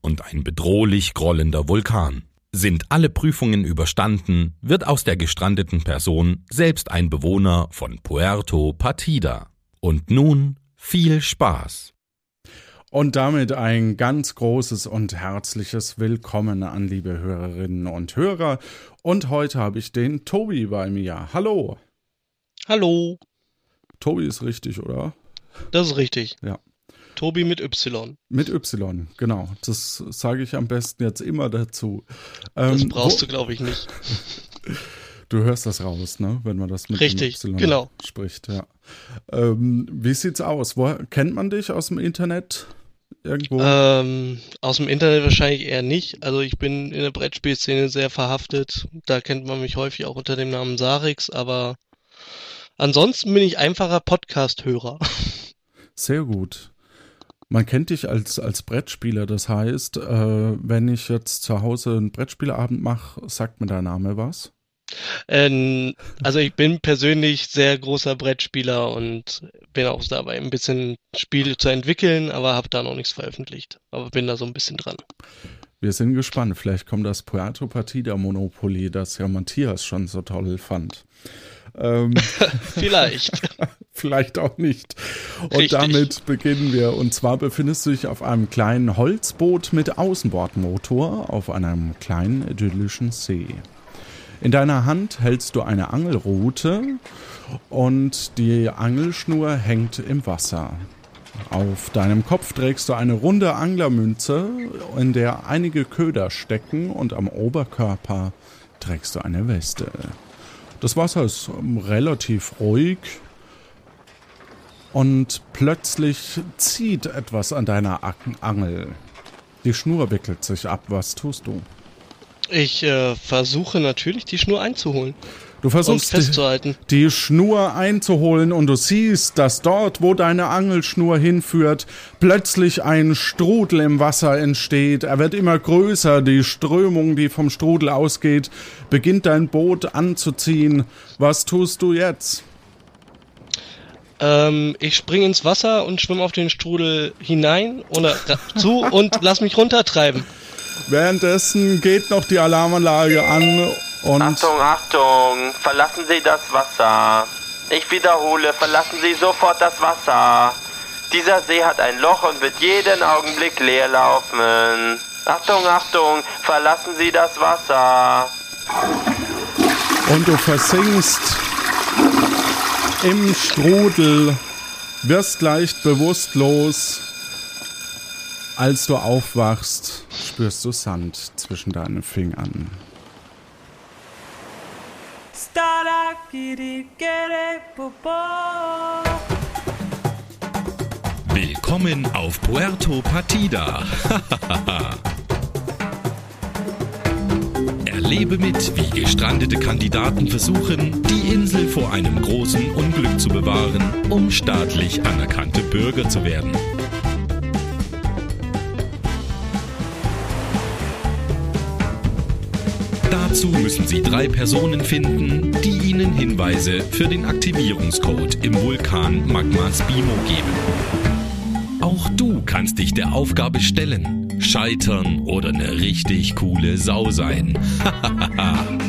und ein bedrohlich grollender Vulkan. Sind alle Prüfungen überstanden, wird aus der gestrandeten Person selbst ein Bewohner von Puerto Partida. Und nun viel Spaß. Und damit ein ganz großes und herzliches Willkommen an liebe Hörerinnen und Hörer. Und heute habe ich den Tobi bei mir. Hallo. Hallo. Tobi ist richtig, oder? Das ist richtig. Ja. Tobi mit Y. Mit Y, genau. Das sage ich am besten jetzt immer dazu. Ähm, das brauchst wo, du, glaube ich, nicht. Du hörst das raus, ne? Wenn man das mit Richtig, Y genau. spricht, ja. Ähm, wie sieht's aus? Wo, kennt man dich aus dem Internet? Irgendwo? Ähm, aus dem Internet wahrscheinlich eher nicht. Also ich bin in der Brettspielszene sehr verhaftet. Da kennt man mich häufig auch unter dem Namen Sarix, aber ansonsten bin ich einfacher Podcast-Hörer. Sehr gut. Man kennt dich als, als Brettspieler, das heißt, äh, wenn ich jetzt zu Hause einen Brettspielabend mache, sagt mir dein Name was? Ähm, also ich bin persönlich sehr großer Brettspieler und bin auch dabei ein bisschen Spiele zu entwickeln, aber habe da noch nichts veröffentlicht. Aber bin da so ein bisschen dran. Wir sind gespannt. Vielleicht kommt das Puerto Partida Monopoly, das ja Matthias schon so toll fand. Ähm, Vielleicht. Vielleicht auch nicht. Und Richtig. damit beginnen wir. Und zwar befindest du dich auf einem kleinen Holzboot mit Außenbordmotor auf einem kleinen idyllischen See. In deiner Hand hältst du eine Angelrute und die Angelschnur hängt im Wasser. Auf deinem Kopf trägst du eine runde Anglermünze, in der einige Köder stecken und am Oberkörper trägst du eine Weste. Das Wasser ist relativ ruhig und plötzlich zieht etwas an deiner Angel. Die Schnur wickelt sich ab. Was tust du? Ich äh, versuche natürlich, die Schnur einzuholen. Du versuchst die, die, Schnur einzuholen und du siehst, dass dort, wo deine Angelschnur hinführt, plötzlich ein Strudel im Wasser entsteht. Er wird immer größer. Die Strömung, die vom Strudel ausgeht, beginnt dein Boot anzuziehen. Was tust du jetzt? Ähm, ich springe ins Wasser und schwimme auf den Strudel hinein oder zu und lass mich runtertreiben. Währenddessen geht noch die Alarmanlage an und. Achtung, Achtung! Verlassen Sie das Wasser! Ich wiederhole, verlassen Sie sofort das Wasser! Dieser See hat ein Loch und wird jeden Augenblick leer laufen. Achtung, Achtung! Verlassen Sie das Wasser! Und du versinkst im Strudel, wirst leicht bewusstlos. Als du aufwachst, spürst du Sand zwischen deinen Fingern. Willkommen auf Puerto Partida. Erlebe mit, wie gestrandete Kandidaten versuchen, die Insel vor einem großen Unglück zu bewahren, um staatlich anerkannte Bürger zu werden. Dazu müssen Sie drei Personen finden, die Ihnen Hinweise für den Aktivierungscode im Vulkan Magma Spimo geben. Auch du kannst dich der Aufgabe stellen, scheitern oder eine richtig coole Sau sein.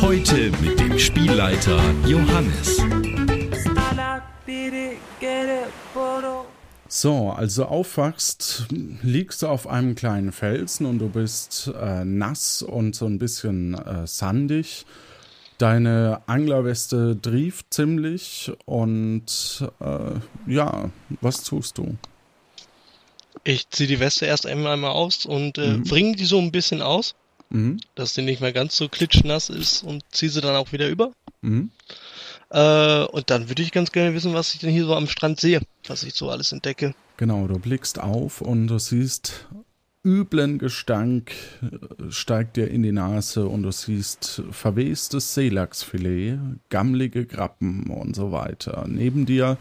Heute mit dem Spielleiter Johannes. So, also aufwachst, liegst du auf einem kleinen Felsen und du bist äh, nass und so ein bisschen äh, sandig. Deine Anglerweste trieft ziemlich und äh, ja, was tust du? Ich ziehe die Weste erst einmal aus und äh, mhm. bringe die so ein bisschen aus mhm. dass die nicht mehr ganz so klitschnass ist und ziehe sie dann auch wieder über. Mhm. Äh, und dann würde ich ganz gerne wissen, was ich denn hier so am Strand sehe, was ich so alles entdecke. Genau, du blickst auf und du siehst üblen Gestank äh, steigt dir in die Nase und du siehst verwestes Seelachsfilet, gammlige Grappen und so weiter. Neben dir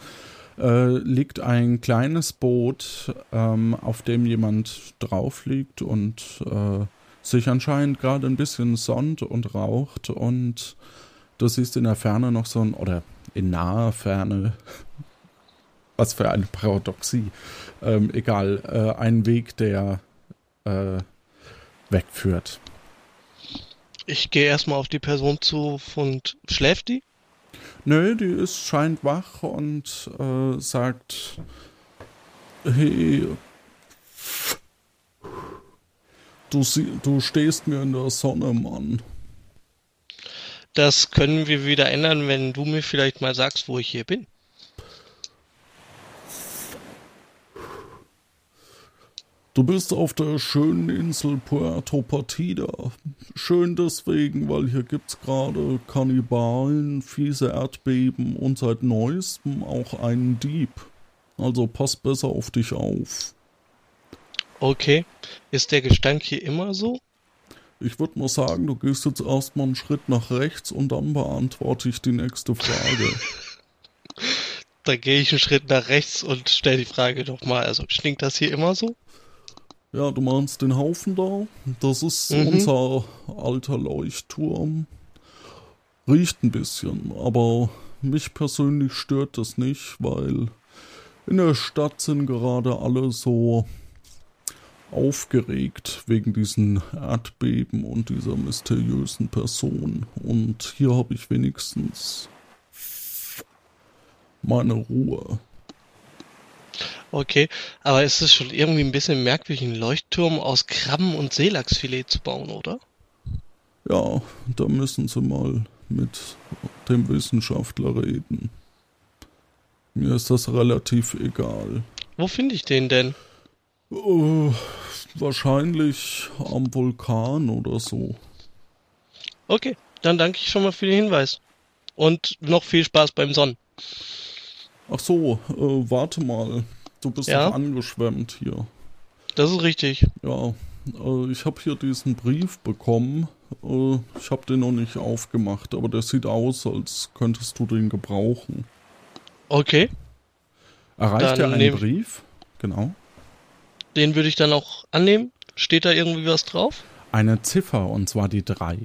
äh, liegt ein kleines Boot, ähm, auf dem jemand drauf liegt und äh, sich anscheinend gerade ein bisschen sonnt und raucht und du siehst in der Ferne noch so ein, oder in naher Ferne, was für eine Paradoxie, ähm, egal, äh, ein Weg, der äh, wegführt. Ich gehe erstmal auf die Person zu und schläft die? Nö, die ist scheint wach und äh, sagt, hey, du, du stehst mir in der Sonne, Mann. Das können wir wieder ändern, wenn du mir vielleicht mal sagst, wo ich hier bin. Du bist auf der schönen Insel Puerto Partida. Schön deswegen, weil hier gibt's gerade Kannibalen, fiese Erdbeben und seit neuestem auch einen Dieb. Also pass besser auf dich auf. Okay. Ist der Gestank hier immer so? Ich würde mal sagen, du gehst jetzt erstmal einen Schritt nach rechts und dann beantworte ich die nächste Frage. dann gehe ich einen Schritt nach rechts und stelle die Frage nochmal. Also stinkt das hier immer so? Ja, du meinst den Haufen da? Das ist mhm. unser alter Leuchtturm. Riecht ein bisschen, aber mich persönlich stört das nicht, weil in der Stadt sind gerade alle so aufgeregt wegen diesen Erdbeben und dieser mysteriösen Person. Und hier habe ich wenigstens meine Ruhe. Okay, aber es ist schon irgendwie ein bisschen merkwürdig, einen Leuchtturm aus Krabben und Seelachsfilet zu bauen, oder? Ja, da müssen Sie mal mit dem Wissenschaftler reden. Mir ist das relativ egal. Wo finde ich den denn? Uh, wahrscheinlich am Vulkan oder so. Okay, dann danke ich schon mal für den Hinweis. Und noch viel Spaß beim Sonnen. Ach so, äh, warte mal. Du bist ja? doch angeschwemmt hier. Das ist richtig. Ja, äh, ich habe hier diesen Brief bekommen. Äh, ich habe den noch nicht aufgemacht, aber der sieht aus, als könntest du den gebrauchen. Okay. Erreicht er einen Brief? Genau. Den würde ich dann auch annehmen. Steht da irgendwie was drauf? Eine Ziffer, und zwar die 3.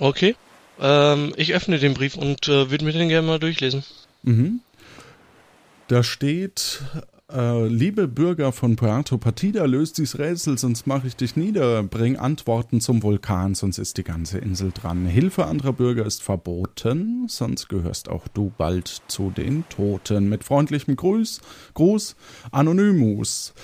Okay. Ähm, ich öffne den Brief und äh, würde mir den gerne mal durchlesen. Mhm. Da steht, äh, liebe Bürger von Puerto Partida, löst dies Rätsel, sonst mache ich dich nieder. Bring Antworten zum Vulkan, sonst ist die ganze Insel dran. Hilfe anderer Bürger ist verboten, sonst gehörst auch du bald zu den Toten. Mit freundlichem Gruß, Gruß, Anonymus.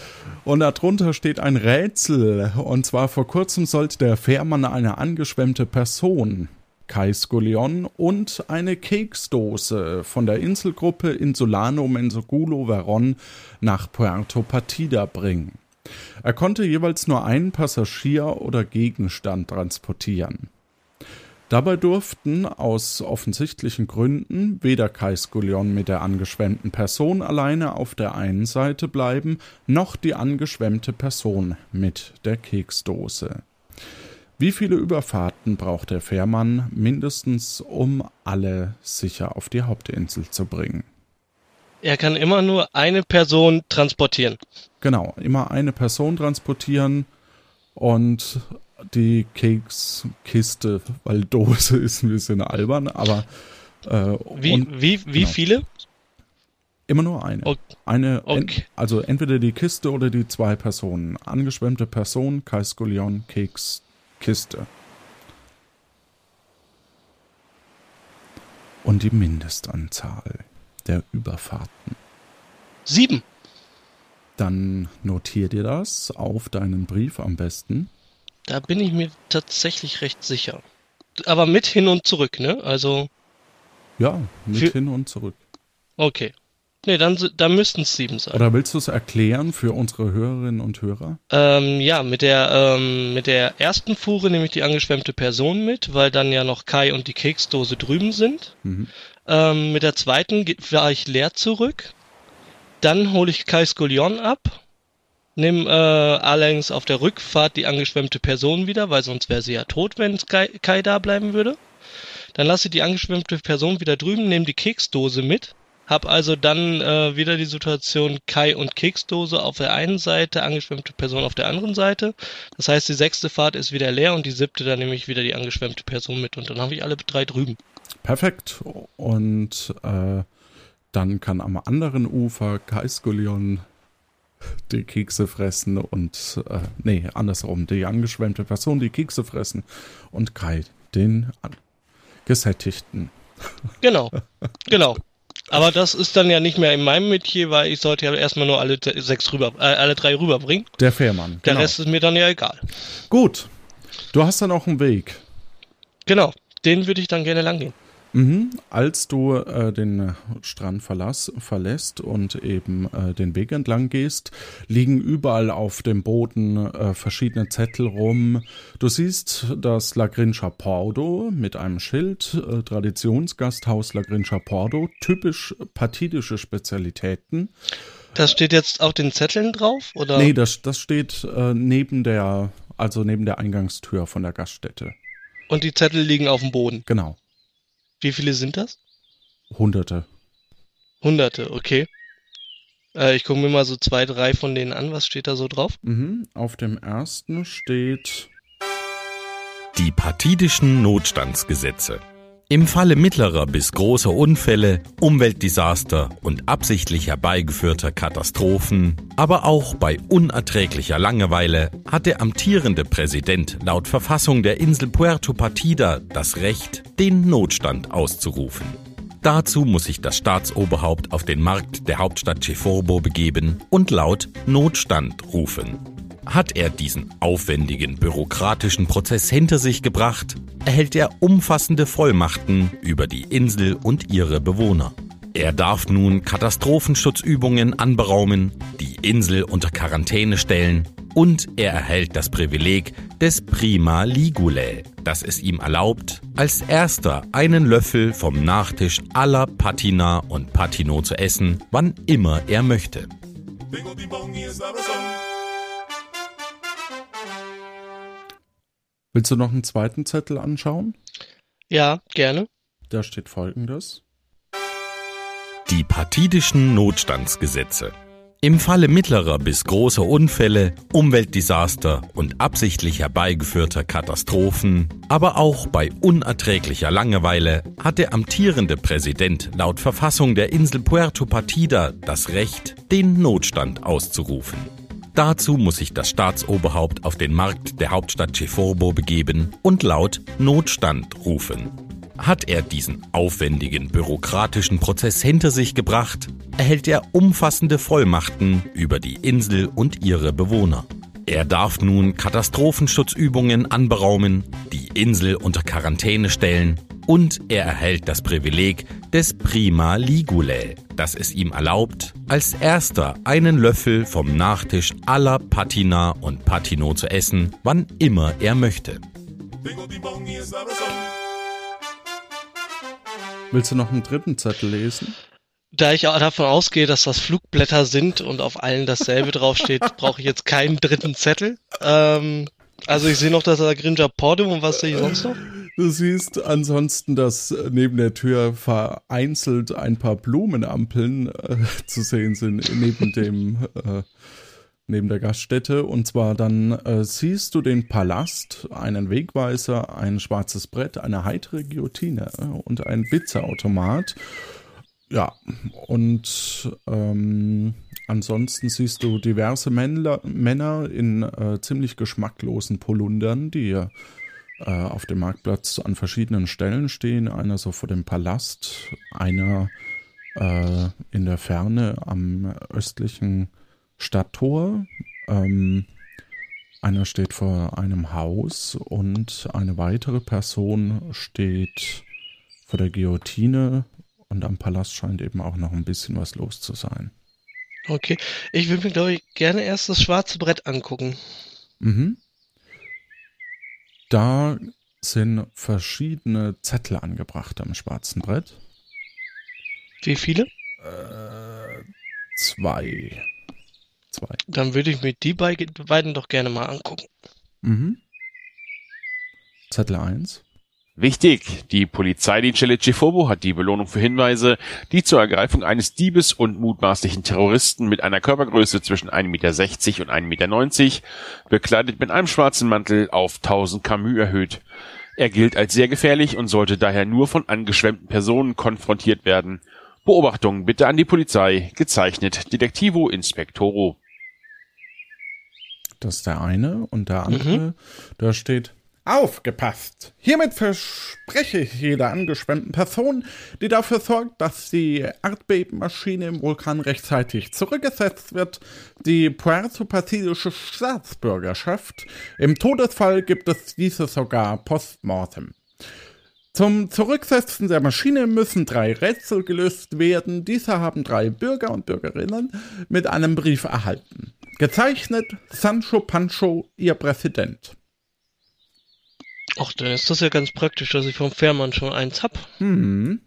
Und darunter steht ein Rätsel. Und zwar vor kurzem sollte der Fährmann eine angeschwemmte Person Kai Skullion und eine Keksdose von der Inselgruppe Insulano Mensogulo Veron nach Puerto Partida bringen. Er konnte jeweils nur einen Passagier oder Gegenstand transportieren. Dabei durften aus offensichtlichen Gründen weder Kai Skullion mit der angeschwemmten Person alleine auf der einen Seite bleiben, noch die angeschwemmte Person mit der Keksdose. Wie viele Überfahrten braucht der Fährmann mindestens, um alle sicher auf die Hauptinsel zu bringen? Er kann immer nur eine Person transportieren. Genau, immer eine Person transportieren und die Kekskiste, weil Dose ist ein bisschen albern, aber äh, wie, und, wie, wie genau. viele? Immer nur eine. Okay. Eine, okay. Also entweder die Kiste oder die zwei Personen. Angeschwemmte Person, Kaiskulion, Keks, Kiste. Und die Mindestanzahl der Überfahrten. Sieben. Dann notier dir das auf deinen Brief am besten. Da bin ich mir tatsächlich recht sicher. Aber mit hin und zurück, ne? Also. Ja, mit hin und zurück. Okay. Nee, dann, dann müssten es sieben sein. Oder willst du es erklären für unsere Hörerinnen und Hörer? Ähm, ja, mit der, ähm, mit der ersten Fuhre nehme ich die angeschwemmte Person mit, weil dann ja noch Kai und die Keksdose drüben sind. Mhm. Ähm, mit der zweiten fahre ich leer zurück. Dann hole ich Kai Skullion ab. Nimm äh, allerdings auf der Rückfahrt die angeschwemmte Person wieder, weil sonst wäre sie ja tot, wenn Kai, Kai da bleiben würde. Dann lasse ich die angeschwemmte Person wieder drüben, nehme die Keksdose mit hab also dann äh, wieder die Situation Kai und Keksdose auf der einen Seite, angeschwemmte Person auf der anderen Seite. Das heißt, die sechste Fahrt ist wieder leer und die siebte dann nehme ich wieder die angeschwemmte Person mit und dann habe ich alle drei drüben. Perfekt. Und äh, dann kann am anderen Ufer Kai Skullion die Kekse fressen und äh, nee, andersrum, die angeschwemmte Person die Kekse fressen und Kai den gesättigten. Genau, genau. Aber das ist dann ja nicht mehr in meinem Metier, weil ich sollte ja erstmal nur alle sechs rüber, äh, alle drei rüberbringen. Der Fährmann. Der genau. Rest ist mir dann ja egal. Gut. Du hast dann auch einen Weg. Genau. Den würde ich dann gerne lang gehen. Mhm. Als du äh, den Strand verlass, verlässt und eben äh, den Weg entlang gehst, liegen überall auf dem Boden äh, verschiedene Zettel rum. Du siehst das Lagrinscher Pordo mit einem Schild, äh, Traditionsgasthaus Lagrinscher Pordo, typisch partidische Spezialitäten. Das steht jetzt auf den Zetteln drauf, oder? Nee, das, das steht äh, neben der, also neben der Eingangstür von der Gaststätte. Und die Zettel liegen auf dem Boden? Genau. Wie viele sind das? Hunderte. Hunderte, okay. Äh, ich gucke mir mal so zwei, drei von denen an. Was steht da so drauf? Mhm. Auf dem ersten steht die partidischen Notstandsgesetze. Im Falle mittlerer bis großer Unfälle, Umweltdesaster und absichtlich herbeigeführter Katastrophen, aber auch bei unerträglicher Langeweile, hat der amtierende Präsident laut Verfassung der Insel Puerto Partida das Recht, den Notstand auszurufen. Dazu muss sich das Staatsoberhaupt auf den Markt der Hauptstadt Ceforbo begeben und laut Notstand rufen. Hat er diesen aufwendigen bürokratischen Prozess hinter sich gebracht, erhält er umfassende Vollmachten über die Insel und ihre Bewohner. Er darf nun Katastrophenschutzübungen anberaumen, die Insel unter Quarantäne stellen und er erhält das Privileg des Prima Ligulae, das es ihm erlaubt, als erster einen Löffel vom Nachtisch aller Patina und Patino zu essen, wann immer er möchte. Willst du noch einen zweiten Zettel anschauen? Ja, gerne. Da steht folgendes. Die partidischen Notstandsgesetze. Im Falle mittlerer bis großer Unfälle, Umweltdesaster und absichtlich herbeigeführter Katastrophen, aber auch bei unerträglicher Langeweile hat der amtierende Präsident laut Verfassung der Insel Puerto Partida das Recht, den Notstand auszurufen. Dazu muss sich das Staatsoberhaupt auf den Markt der Hauptstadt Ceforbo begeben und laut Notstand rufen. Hat er diesen aufwendigen bürokratischen Prozess hinter sich gebracht, erhält er umfassende Vollmachten über die Insel und ihre Bewohner. Er darf nun Katastrophenschutzübungen anberaumen, die Insel unter Quarantäne stellen und er erhält das Privileg des Prima Ligulae, das es ihm erlaubt, als erster einen Löffel vom Nachtisch aller Patina und Patino zu essen, wann immer er möchte. Willst du noch einen dritten Zettel lesen? Da ich auch davon ausgehe, dass das Flugblätter sind und auf allen dasselbe draufsteht, brauche ich jetzt keinen dritten Zettel. Ähm, also ich sehe noch das Grinja Portum und was sehe ich sonst noch? Du siehst ansonsten, dass neben der Tür vereinzelt ein paar Blumenampeln äh, zu sehen sind, neben dem, äh, neben der Gaststätte. Und zwar dann äh, siehst du den Palast, einen Wegweiser, ein schwarzes Brett, eine heitere Guillotine äh, und ein Pizzaautomat. Ja, und ähm, ansonsten siehst du diverse Männer, Männer in äh, ziemlich geschmacklosen Polundern, die äh, auf dem Marktplatz an verschiedenen Stellen stehen. Einer so vor dem Palast, einer äh, in der Ferne am östlichen Stadttor. Ähm, einer steht vor einem Haus und eine weitere Person steht vor der Guillotine Und am Palast scheint eben auch noch ein bisschen was los zu sein. Okay. Ich würde mir, glaube ich, gerne erst das schwarze Brett angucken. Mhm. Da sind verschiedene Zettel angebracht am schwarzen Brett. Wie viele? Äh, zwei. Zwei. Dann würde ich mir die beiden doch gerne mal angucken. Mhm. Zettel 1. Wichtig, die Polizeidienststelle Cefobo hat die Belohnung für Hinweise, die zur Ergreifung eines Diebes und mutmaßlichen Terroristen mit einer Körpergröße zwischen 1,60 Meter und 1,90 Meter, bekleidet mit einem schwarzen Mantel, auf 1000 Camus erhöht. Er gilt als sehr gefährlich und sollte daher nur von angeschwemmten Personen konfrontiert werden. Beobachtung bitte an die Polizei, gezeichnet Detektivo Inspectoro. Das ist der eine und der andere, mhm. da steht Aufgepasst! Hiermit verspreche ich jeder angeschwemmten Person, die dafür sorgt, dass die Erdbebenmaschine im Vulkan rechtzeitig zurückgesetzt wird, die puerto-pazifische Staatsbürgerschaft. Im Todesfall gibt es diese sogar postmortem. Zum Zurücksetzen der Maschine müssen drei Rätsel gelöst werden. Diese haben drei Bürger und Bürgerinnen mit einem Brief erhalten. Gezeichnet Sancho Pancho, ihr Präsident. Ach, dann ist das ja ganz praktisch, dass ich vom Fährmann schon eins hab. Hm.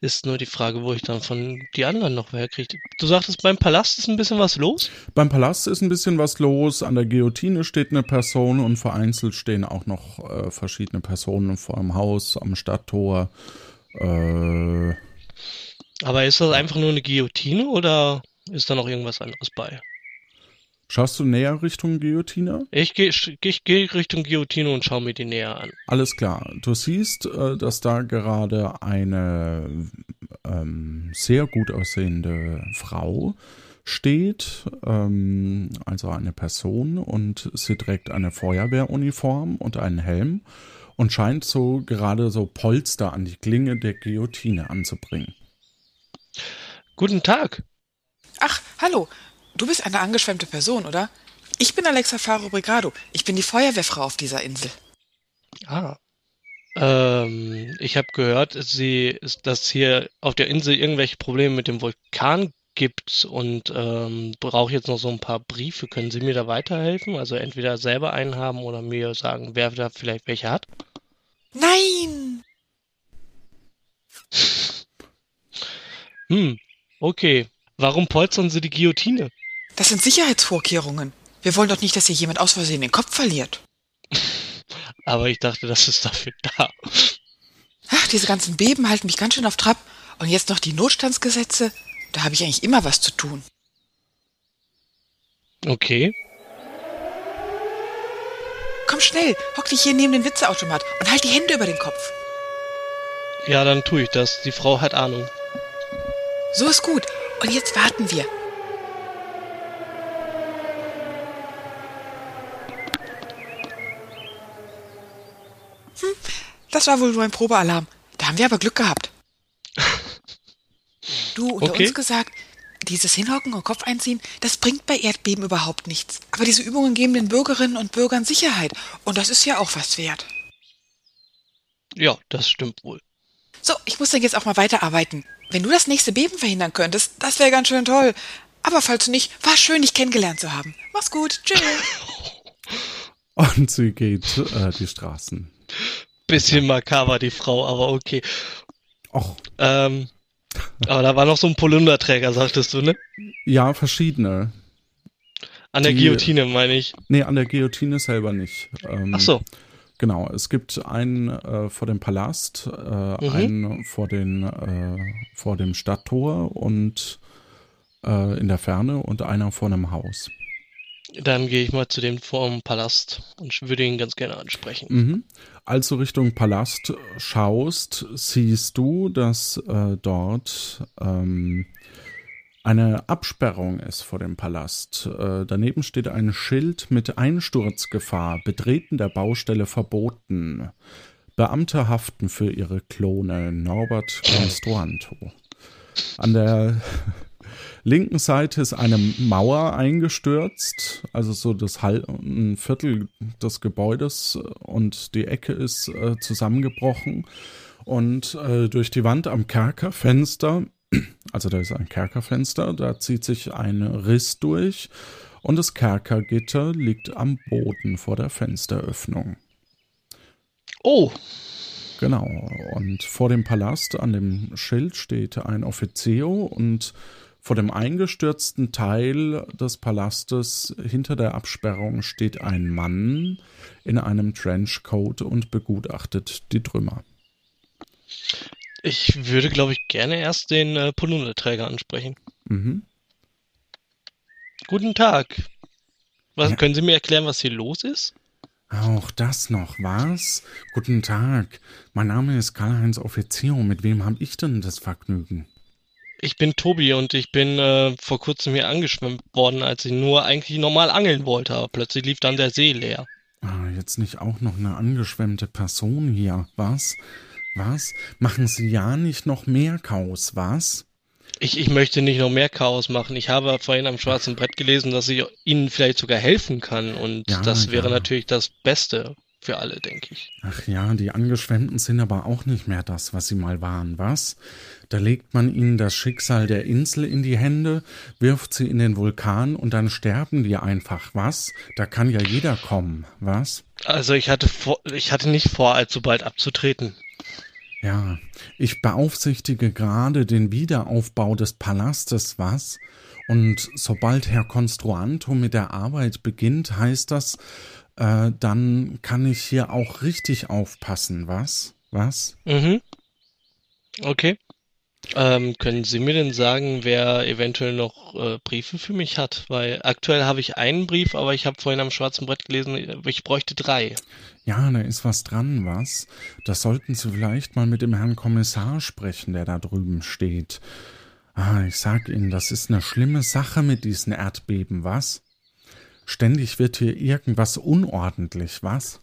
Ist nur die Frage, wo ich dann von die anderen noch herkriege. Du sagtest, beim Palast ist ein bisschen was los? Beim Palast ist ein bisschen was los. An der Guillotine steht eine Person und vereinzelt stehen auch noch äh, verschiedene Personen vor dem Haus, am Stadttor. Äh, Aber ist das einfach nur eine Guillotine oder ist da noch irgendwas anderes bei? Schaust du näher Richtung Guillotine? Ich gehe ich geh Richtung Guillotine und schaue mir die näher an. Alles klar. Du siehst, äh, dass da gerade eine ähm, sehr gut aussehende Frau steht, ähm, also eine Person, und sie trägt eine Feuerwehruniform und einen Helm und scheint so gerade so Polster an die Klinge der Guillotine anzubringen. Guten Tag. Ach, hallo. Du bist eine angeschwemmte Person, oder? Ich bin Alexa Faro Brigado. Ich bin die Feuerwehrfrau auf dieser Insel. Ah. Ähm, ich habe gehört, sie, dass hier auf der Insel irgendwelche Probleme mit dem Vulkan gibt und ähm, brauche jetzt noch so ein paar Briefe. Können Sie mir da weiterhelfen? Also entweder selber einen haben oder mir sagen, wer da vielleicht welche hat? Nein! Hm, okay. Warum polstern Sie die Guillotine? Das sind Sicherheitsvorkehrungen. Wir wollen doch nicht, dass hier jemand aus Versehen den Kopf verliert. Aber ich dachte, das ist dafür da. Ach, diese ganzen Beben halten mich ganz schön auf Trab. Und jetzt noch die Notstandsgesetze. Da habe ich eigentlich immer was zu tun. Okay. Komm schnell, hock dich hier neben den Witzeautomat und halt die Hände über den Kopf. Ja, dann tue ich das. Die Frau hat Ahnung. So ist gut. Und jetzt warten wir. Hm, das war wohl nur ein Probealarm. Da haben wir aber Glück gehabt. Du, unter okay. uns gesagt, dieses Hinhocken und Kopf einziehen, das bringt bei Erdbeben überhaupt nichts. Aber diese Übungen geben den Bürgerinnen und Bürgern Sicherheit. Und das ist ja auch was wert. Ja, das stimmt wohl. So, ich muss dann jetzt auch mal weiterarbeiten. Wenn du das nächste Beben verhindern könntest, das wäre ganz schön toll. Aber falls nicht, war schön, dich kennengelernt zu haben. Mach's gut. Tschüss. Und sie geht äh, die Straßen. Bisschen makaber, die Frau, aber okay. Och. Ähm, aber da war noch so ein Polunderträger, sagtest du, ne? Ja, verschiedene. An der die, Guillotine, meine ich. Nee, an der Guillotine selber nicht. Ähm, Ach so. Genau, es gibt einen äh, vor dem Palast, äh, mhm. einen vor, den, äh, vor dem Stadttor und äh, in der Ferne und einer vor einem Haus. Dann gehe ich mal zu dem vor dem Palast und würde ihn ganz gerne ansprechen. Mhm. Als du Richtung Palast schaust, siehst du, dass äh, dort ähm, eine Absperrung ist vor dem Palast. Äh, daneben steht ein Schild mit Einsturzgefahr, Betreten der Baustelle verboten. Beamte haften für ihre Klone Norbert Construanto. An der linken Seite ist eine Mauer eingestürzt, also so das Hal ein Viertel des Gebäudes und die Ecke ist äh, zusammengebrochen. Und äh, durch die Wand am Kerkerfenster, also da ist ein Kerkerfenster, da zieht sich ein Riss durch und das Kerkergitter liegt am Boden vor der Fensteröffnung. Oh. Genau. Und vor dem Palast an dem Schild steht ein Offizio und vor dem eingestürzten Teil des Palastes hinter der Absperrung steht ein Mann in einem Trenchcoat und begutachtet die Trümmer. Ich würde, glaube ich, gerne erst den äh, Polunderträger ansprechen. Mhm. Guten Tag. Was, Ja. Können Sie mir erklären, was hier los ist? Auch das noch, was? Guten Tag. Mein Name ist Karl-Heinz Offizio. Mit wem habe ich denn das Vergnügen? Ich bin Tobi und ich bin äh, vor kurzem hier angeschwemmt worden, als ich nur eigentlich normal angeln wollte, aber plötzlich lief dann der See leer. Ah, jetzt nicht auch noch eine angeschwemmte Person hier, was? Was? Machen Sie ja nicht noch mehr Chaos, was? Ich, ich möchte nicht noch mehr Chaos machen. Ich habe vorhin am schwarzen Brett gelesen, dass ich Ihnen vielleicht sogar helfen kann und Ja, das wäre ja. natürlich das Beste für alle, denke ich. Ach ja, die Angeschwemmten sind aber auch nicht mehr das, was sie mal waren, was? Da legt man ihnen das Schicksal der Insel in die Hände, wirft sie in den Vulkan und dann sterben die einfach, was? Da kann ja jeder kommen, was? Also ich hatte vor, ich hatte nicht vor, allzu bald abzutreten. Ja, ich beaufsichtige gerade den Wiederaufbau des Palastes, was? Und sobald Herr Construanto mit der Arbeit beginnt, heißt das, äh, dann kann ich hier auch richtig aufpassen, was? Was? Mhm. Okay. Ähm, können Sie mir denn sagen, wer eventuell noch äh, Briefe für mich hat? Weil aktuell habe ich einen Brief, aber ich habe vorhin am schwarzen Brett gelesen, ich bräuchte drei. Ja, da ist was dran, was? Das sollten Sie vielleicht mal mit dem Herrn Kommissar sprechen, der da drüben steht. Ah, ich sag Ihnen, das ist eine schlimme Sache mit diesen Erdbeben, was? Ständig wird hier irgendwas unordentlich, was?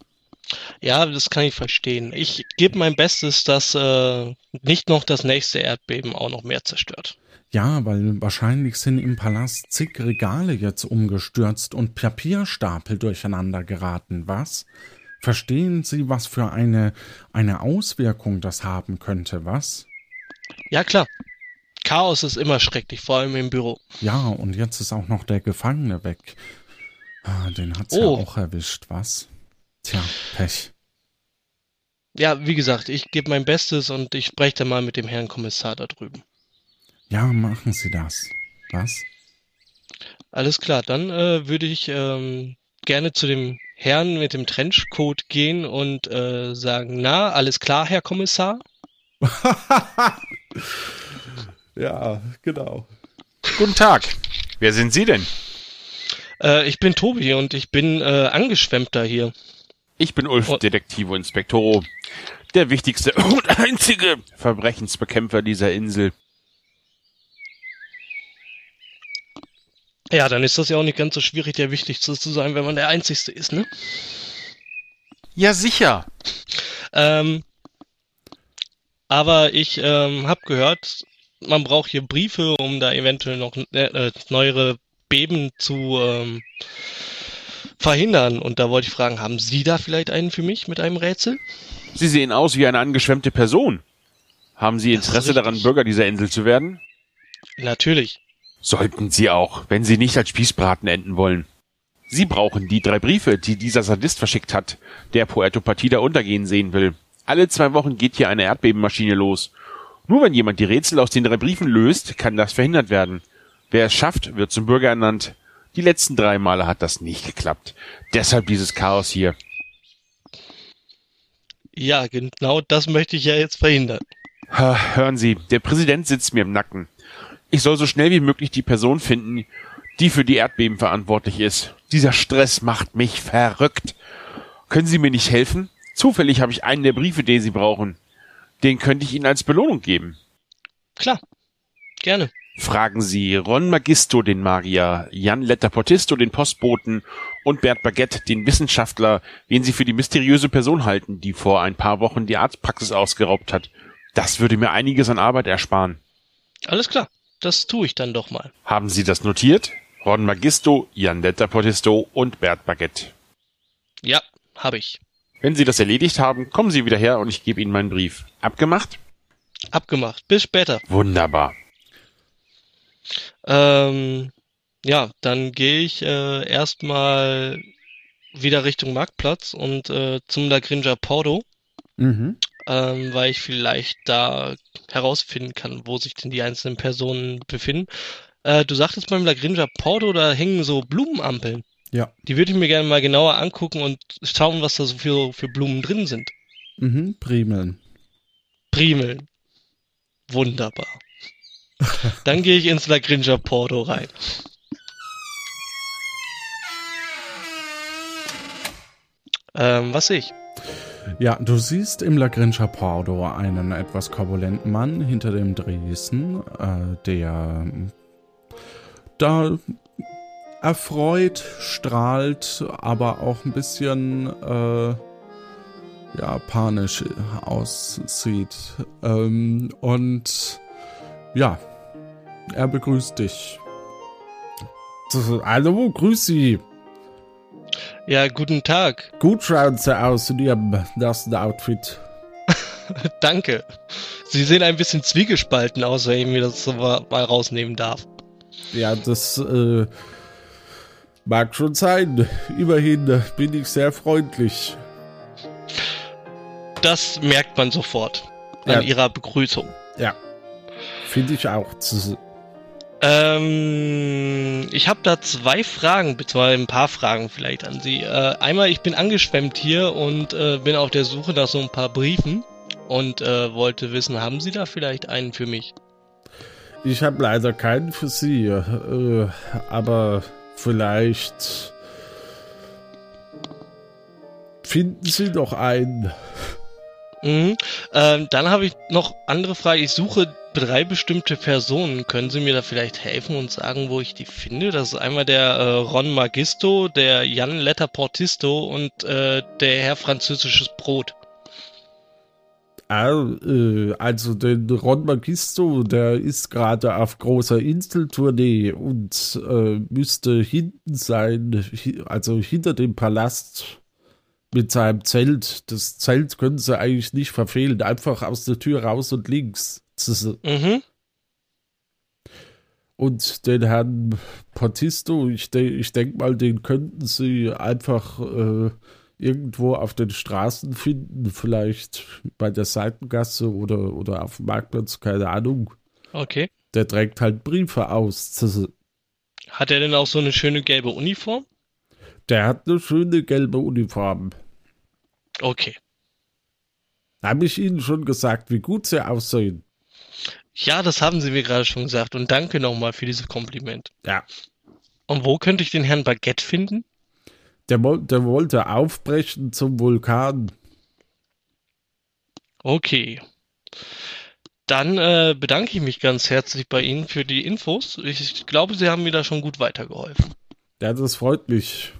Ja, das kann ich verstehen. Ich gebe mein Bestes, dass äh, nicht noch das nächste Erdbeben auch noch mehr zerstört. Ja, weil wahrscheinlich sind im Palast zig Regale jetzt umgestürzt und Papierstapel durcheinander geraten, was? Verstehen Sie, was für eine, eine Auswirkung das haben könnte, was? Ja, klar. Chaos ist immer schrecklich, vor allem im Büro. Ja, und jetzt ist auch noch der Gefangene weg. Ah, den hat's ja Oh. auch erwischt, was? Tja, Pech. Ja, wie gesagt, ich gebe mein Bestes und ich spreche dann mal mit dem Herrn Kommissar da drüben. Ja, machen Sie das. Was? Alles klar, dann äh, würde ich ähm, gerne zu dem Herrn mit dem Trenchcoat gehen und äh, sagen, na, alles klar, Herr Kommissar? Ja, genau. Guten Tag. Wer sind Sie denn? Äh, ich bin Tobi und ich bin äh, Angeschwemmter hier. Ich bin Ulf Oh. Detektivo Inspektoro, der wichtigste und einzige Verbrechensbekämpfer dieser Insel. Ja, dann ist das ja auch nicht ganz so schwierig, der Wichtigste zu sein, wenn man der Einzigste ist, ne? Ja, sicher. Ähm, aber ich ähm, habe gehört, man braucht hier Briefe, um da eventuell noch äh, äh, neuere Beben zu ähm, verhindern. Und da wollte ich fragen, haben Sie da vielleicht einen für mich mit einem Rätsel? Sie sehen aus wie eine angeschwemmte Person. Haben Sie Interesse daran, Bürger dieser Insel zu werden? Natürlich. Sollten Sie auch, wenn Sie nicht als Spießbraten enden wollen. Sie brauchen die drei Briefe, die dieser Sadist verschickt hat, der Puerto Partida untergehen sehen will. Alle zwei Wochen geht hier eine Erdbebenmaschine los. Nur wenn jemand die Rätsel aus den drei Briefen löst, kann das verhindert werden. Wer es schafft, wird zum Bürger ernannt. Die letzten drei Male hat das nicht geklappt. Deshalb dieses Chaos hier. Ja, genau das möchte ich ja jetzt verhindern. Hören Sie, der Präsident sitzt mir im Nacken. Ich soll so schnell wie möglich die Person finden, die für die Erdbeben verantwortlich ist. Dieser Stress macht mich verrückt. Können Sie mir nicht helfen? Zufällig habe ich einen der Briefe, den Sie brauchen. Den könnte ich Ihnen als Belohnung geben. Klar. Gerne. Fragen Sie Ron Magisto, den Magier, Jan Letterportisto, den Postboten und Bert Baguette, den Wissenschaftler, wen Sie für die mysteriöse Person halten, die vor ein paar Wochen die Arztpraxis ausgeraubt hat. Das würde mir einiges an Arbeit ersparen. Alles klar. Das tue ich dann doch mal. Haben Sie das notiert? Ron Magisto, Jan Letterportisto und Bert Baguette. Ja, habe ich. Wenn Sie das erledigt haben, kommen Sie wieder her und ich gebe Ihnen meinen Brief. Abgemacht? Abgemacht. Bis später. Wunderbar. Ähm, ja, dann gehe ich äh, erstmal wieder Richtung Marktplatz und äh, zum Lagrinja Porto, Mhm. ähm, weil ich vielleicht da herausfinden kann, wo sich denn die einzelnen Personen befinden. Äh, du sagtest beim Lagrinja Porto, da hängen so Blumenampeln. Ja. Die würde ich mir gerne mal genauer angucken und schauen, was da so für, für Blumen drin sind. Mhm. Primeln. Primeln. Wunderbar. Dann gehe ich ins Lagrinja Porto rein. Ähm, was sehe ich? Ja, du siehst im Lagrincha Porto einen etwas korpulenten Mann hinter dem Dresen, äh, der da erfreut strahlt, aber auch ein bisschen äh, ja, panisch aussieht. Ähm, und ja, er begrüßt dich. Hallo, grüß Sie. Ja, guten Tag. Gut schauen Sie aus in Ihrem ersten Outfit. Danke. Sie sehen ein bisschen zwiegespalten aus, wenn ich mir das so mal rausnehmen darf. Ja, das äh, mag schon sein. Immerhin bin ich sehr freundlich. Das merkt man sofort an Ja. Ihrer Begrüßung. Ja, finde ich auch. Z- Ähm, ich habe da zwei Fragen, beziehungsweise ein paar Fragen vielleicht an Sie. Äh, einmal, ich bin angeschwemmt hier und äh, bin auf der Suche nach so ein paar Briefen und äh, wollte wissen, haben Sie da vielleicht einen für mich? Ich habe leider keinen für Sie, äh, aber vielleicht finden Sie doch einen. Mhm. Ähm, dann habe ich noch andere Frage. Ich suche drei bestimmte Personen. Können Sie mir da vielleicht helfen und sagen, wo ich die finde? Das ist einmal der äh, Ron Magisto, der Jan Letterportisto und äh, der Herr Französisches Brot. Ah, äh, also den Ron Magisto, der ist gerade auf großer Inseltournee und äh, müsste hinten sein, also hinter dem Palast mit seinem Zelt. Das Zelt können sie eigentlich nicht verfehlen. Einfach aus der Tür raus und links. Z- Mhm. Und den Herrn Portisto, ich, de ich denke mal, den könnten sie einfach äh, irgendwo auf den Straßen finden, vielleicht bei der Seitengasse oder, oder auf dem Marktplatz, keine Ahnung. Okay. Der trägt halt Briefe aus. Hat er denn auch so eine schöne gelbe Uniform? Der hat eine schöne gelbe Uniform. Okay. Habe ich Ihnen schon gesagt, wie gut sie aussehen? Ja, das haben Sie mir gerade schon gesagt und danke nochmal für dieses Kompliment. Ja. Und wo könnte ich den Herrn Baguette finden? Der, der wollte aufbrechen zum Vulkan. Okay. Dann äh, bedanke ich mich ganz herzlich bei Ihnen für die Infos. Ich glaube, Sie haben mir da schon gut weitergeholfen. Ja, das freut mich.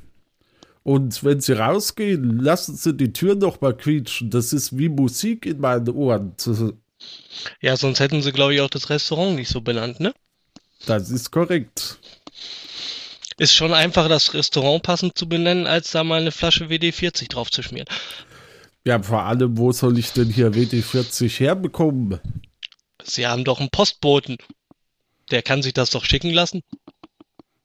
Und wenn Sie rausgehen, lassen Sie die Tür noch mal quietschen. Das ist wie Musik in meinen Ohren. Ja, sonst hätten Sie, glaube ich, auch das Restaurant nicht so benannt, ne? Das ist korrekt. Ist schon einfacher, das Restaurant passend zu benennen, als da mal eine Flasche WD-40 drauf zu schmieren. Ja, vor allem, wo soll ich denn hier WD-40 herbekommen? Sie haben doch einen Postboten. Der kann sich das doch schicken lassen.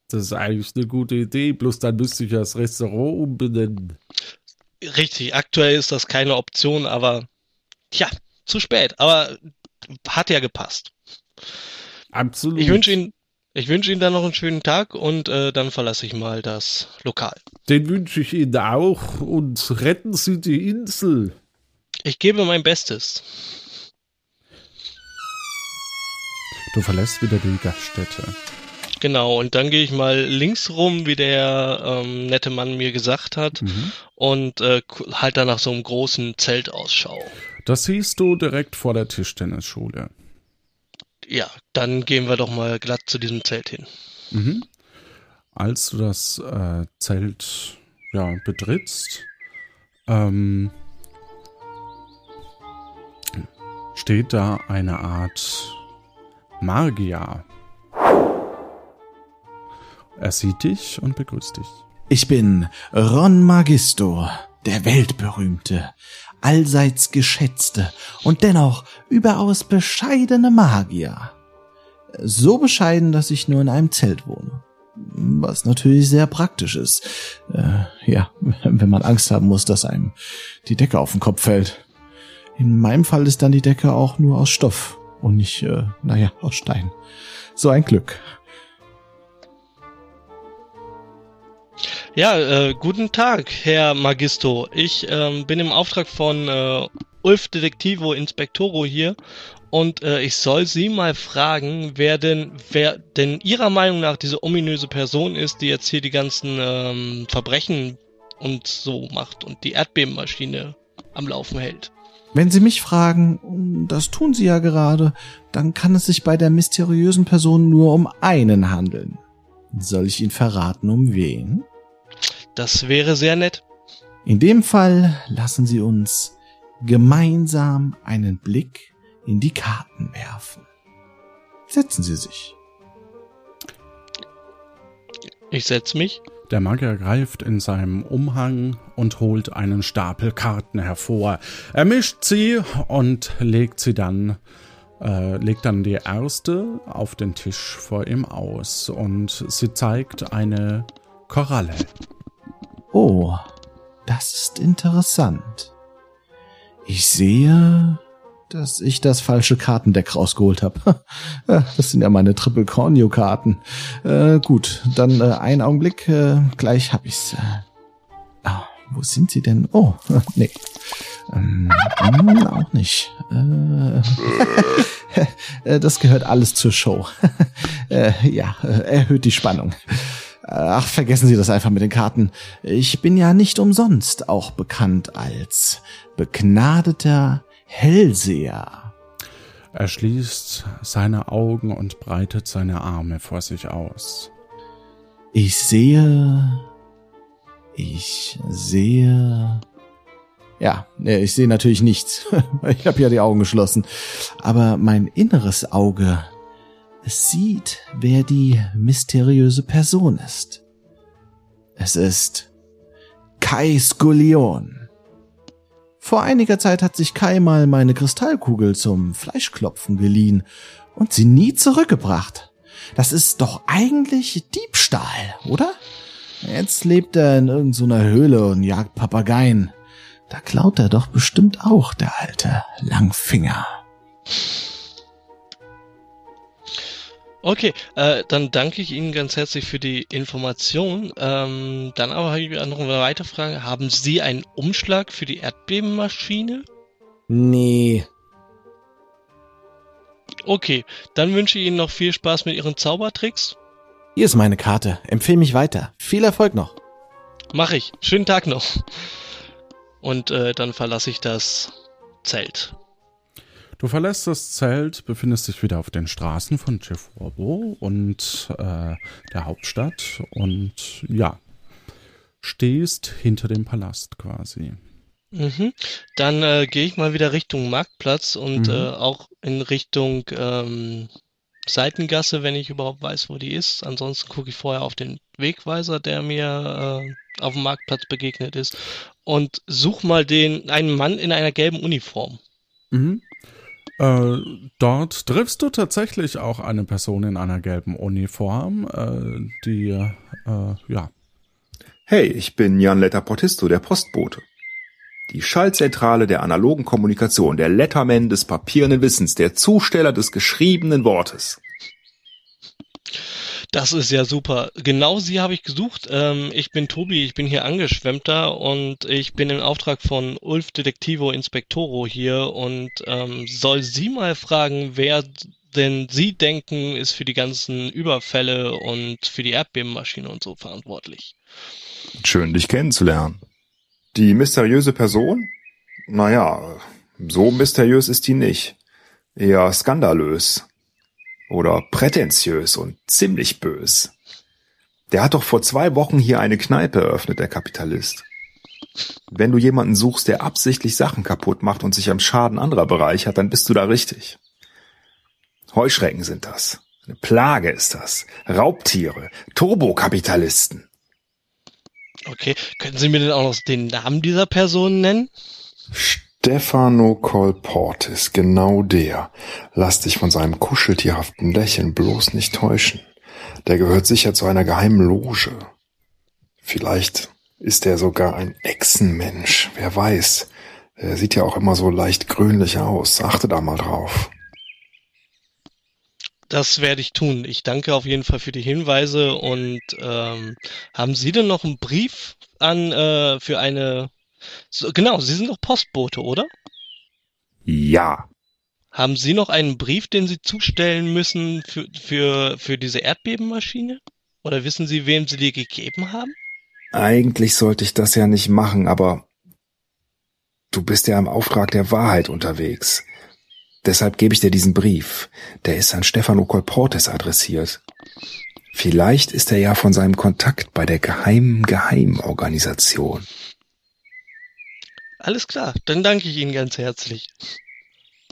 Das ist eigentlich eine gute Idee, bloß dann müsste ich das Restaurant umbenennen. Richtig, aktuell ist das keine Option, aber tja, zu spät. Aber hat ja gepasst. Absolut. Ich wünsche Ihnen, ich wünsche Ihnen dann noch einen schönen Tag und äh, dann verlasse ich mal das Lokal. Den wünsche ich Ihnen auch und retten Sie die Insel. Ich gebe mein Bestes. Du verlässt wieder die Gaststätte. Genau, und dann gehe ich mal links rum, wie der ähm, nette Mann mir gesagt hat, und äh, halt da nach so einem großen Zelt Ausschau. Das siehst du direkt vor der Tischtennisschule. Ja, dann gehen wir doch mal glatt zu diesem Zelt hin. Mhm. Als du das äh, Zelt ja, betrittst, ähm, steht da eine Art Magier. Er sieht dich und begrüßt dich. Ich bin Ron Magisto. der weltberühmte, allseits geschätzte und dennoch überaus bescheidene Magier. So bescheiden, dass ich nur in einem Zelt wohne. Was natürlich sehr praktisch ist. Äh, ja, wenn man Angst haben muss, dass einem die Decke auf den Kopf fällt. In meinem Fall ist dann die Decke auch nur aus Stoff und nicht, äh, naja, aus Stein. So ein Glück. Ja, äh, guten Tag, Herr Magisto. Ich ähm, bin im Auftrag von äh, Ulf Detektivo Inspektoro hier und äh, ich soll Sie mal fragen, wer denn, wer denn Ihrer Meinung nach diese ominöse Person ist, die jetzt hier die ganzen ähm, Verbrechen und so macht und die Erdbebenmaschine am Laufen hält. Wenn Sie mich fragen, das tun Sie ja gerade, dann kann es sich bei der mysteriösen Person nur um einen handeln. Soll ich Ihnen verraten, um wen? Das wäre sehr nett. In dem Fall lassen Sie uns gemeinsam einen Blick in die Karten werfen. Setzen Sie sich. Ich setz mich. Der Magier greift in seinem Umhang und holt einen Stapel Karten hervor. Er mischt sie und legt sie dann, äh, legt dann die erste auf den Tisch vor ihm aus und sie zeigt eine Koralle. Oh, das ist interessant. Ich sehe, dass ich das falsche Kartendeck rausgeholt habe. das sind ja meine Triple Corneo Karten. Äh, gut, dann äh, einen Augenblick, äh, gleich hab ich's. Äh, oh, wo sind sie denn? Oh, nee. Ähm, hm, auch nicht. Äh, äh, das gehört alles zur Show. äh, ja, äh, erhöht die Spannung. Ach, vergessen Sie das einfach mit den Karten. Ich bin ja nicht umsonst auch bekannt als begnadeter Hellseher. Er schließt seine Augen und breitet seine Arme vor sich aus. Ich sehe. Ich sehe. Ja, ich sehe natürlich nichts. Ich habe ja die Augen geschlossen. Aber mein inneres Auge sieht, wer die mysteriöse Person ist. Es ist Kai Skullion. Vor einiger Zeit hat sich Kai mal meine Kristallkugel zum Fleischklopfen geliehen und sie nie zurückgebracht. Das ist doch eigentlich Diebstahl, oder? Jetzt lebt er in irgendeiner Höhle und jagt Papageien. Da klaut er doch bestimmt auch, der alte Langfinger. Okay, äh, dann danke ich Ihnen ganz herzlich für die Information. Ähm, dann aber habe ich noch eine weitere Frage. Haben Sie einen Umschlag für die Erdbebenmaschine? Nee. Okay, dann wünsche ich Ihnen noch viel Spaß mit Ihren Zaubertricks. Hier ist meine Karte. Empfehle mich weiter. Viel Erfolg noch. Mach ich. Schönen Tag noch. Und äh, dann verlasse ich das Zelt. Du verlässt das Zelt, befindest dich wieder auf den Straßen von Cheforbo und äh, der Hauptstadt und ja, stehst hinter dem Palast quasi. Mhm. Dann äh, gehe ich mal wieder Richtung Marktplatz und mhm. äh, auch in Richtung ähm, Seitengasse, wenn ich überhaupt weiß, wo die ist. Ansonsten gucke ich vorher auf den Wegweiser, der mir äh, auf dem Marktplatz begegnet ist und such mal den einen Mann in einer gelben Uniform. Mhm. Äh, dort triffst du tatsächlich auch eine Person in einer gelben Uniform, äh, die, äh, ja. Hey, ich bin Jan Letter Portisto, der Postbote. Die Schaltzentrale der analogen Kommunikation, der Letterman des papierenden Wissens, der Zusteller des geschriebenen Wortes. Das ist ja super. Genau sie habe ich gesucht. Ähm, ich bin Tobi, ich bin hier Angeschwemmter und ich bin im Auftrag von Ulf Detektivo Inspektoro hier und ähm, soll sie mal fragen, wer denn sie denken, ist für die ganzen Überfälle und für die Erdbebenmaschine und so verantwortlich. Schön, dich kennenzulernen. Die mysteriöse Person? Naja, so mysteriös ist die nicht. Eher skandalös. Oder prätentiös und ziemlich bös. Der hat doch vor zwei Wochen hier eine Kneipe eröffnet, der Kapitalist. Wenn du jemanden suchst, der absichtlich Sachen kaputt macht und sich am Schaden anderer bereichert, dann bist du da richtig. Heuschrecken sind das. Eine Plage ist das. Raubtiere. Turbokapitalisten. Okay, können Sie mir denn auch noch den Namen dieser Person nennen? Stefano Colportis, genau der. Lass dich von seinem kuscheltierhaften Lächeln bloß nicht täuschen. Der gehört sicher zu einer geheimen Loge. Vielleicht ist er sogar ein Echsenmensch, wer weiß. Er sieht ja auch immer so leicht grünlich aus. Achte da mal drauf. Das werde ich tun. Ich danke auf jeden Fall für die Hinweise und ähm, haben Sie denn noch einen Brief an äh, für eine so, genau, Sie sind doch Postbote, oder? Ja. Haben Sie noch einen Brief, den Sie zustellen müssen für, für, für diese Erdbebenmaschine? Oder wissen Sie, wem Sie die gegeben haben? Eigentlich sollte ich das ja nicht machen, aber du bist ja im Auftrag der Wahrheit unterwegs. Deshalb gebe ich dir diesen Brief. Der ist an Stefano Colportes adressiert. Vielleicht ist er ja von seinem Kontakt bei der geheimen Geheimorganisation. Alles klar, dann danke ich Ihnen ganz herzlich.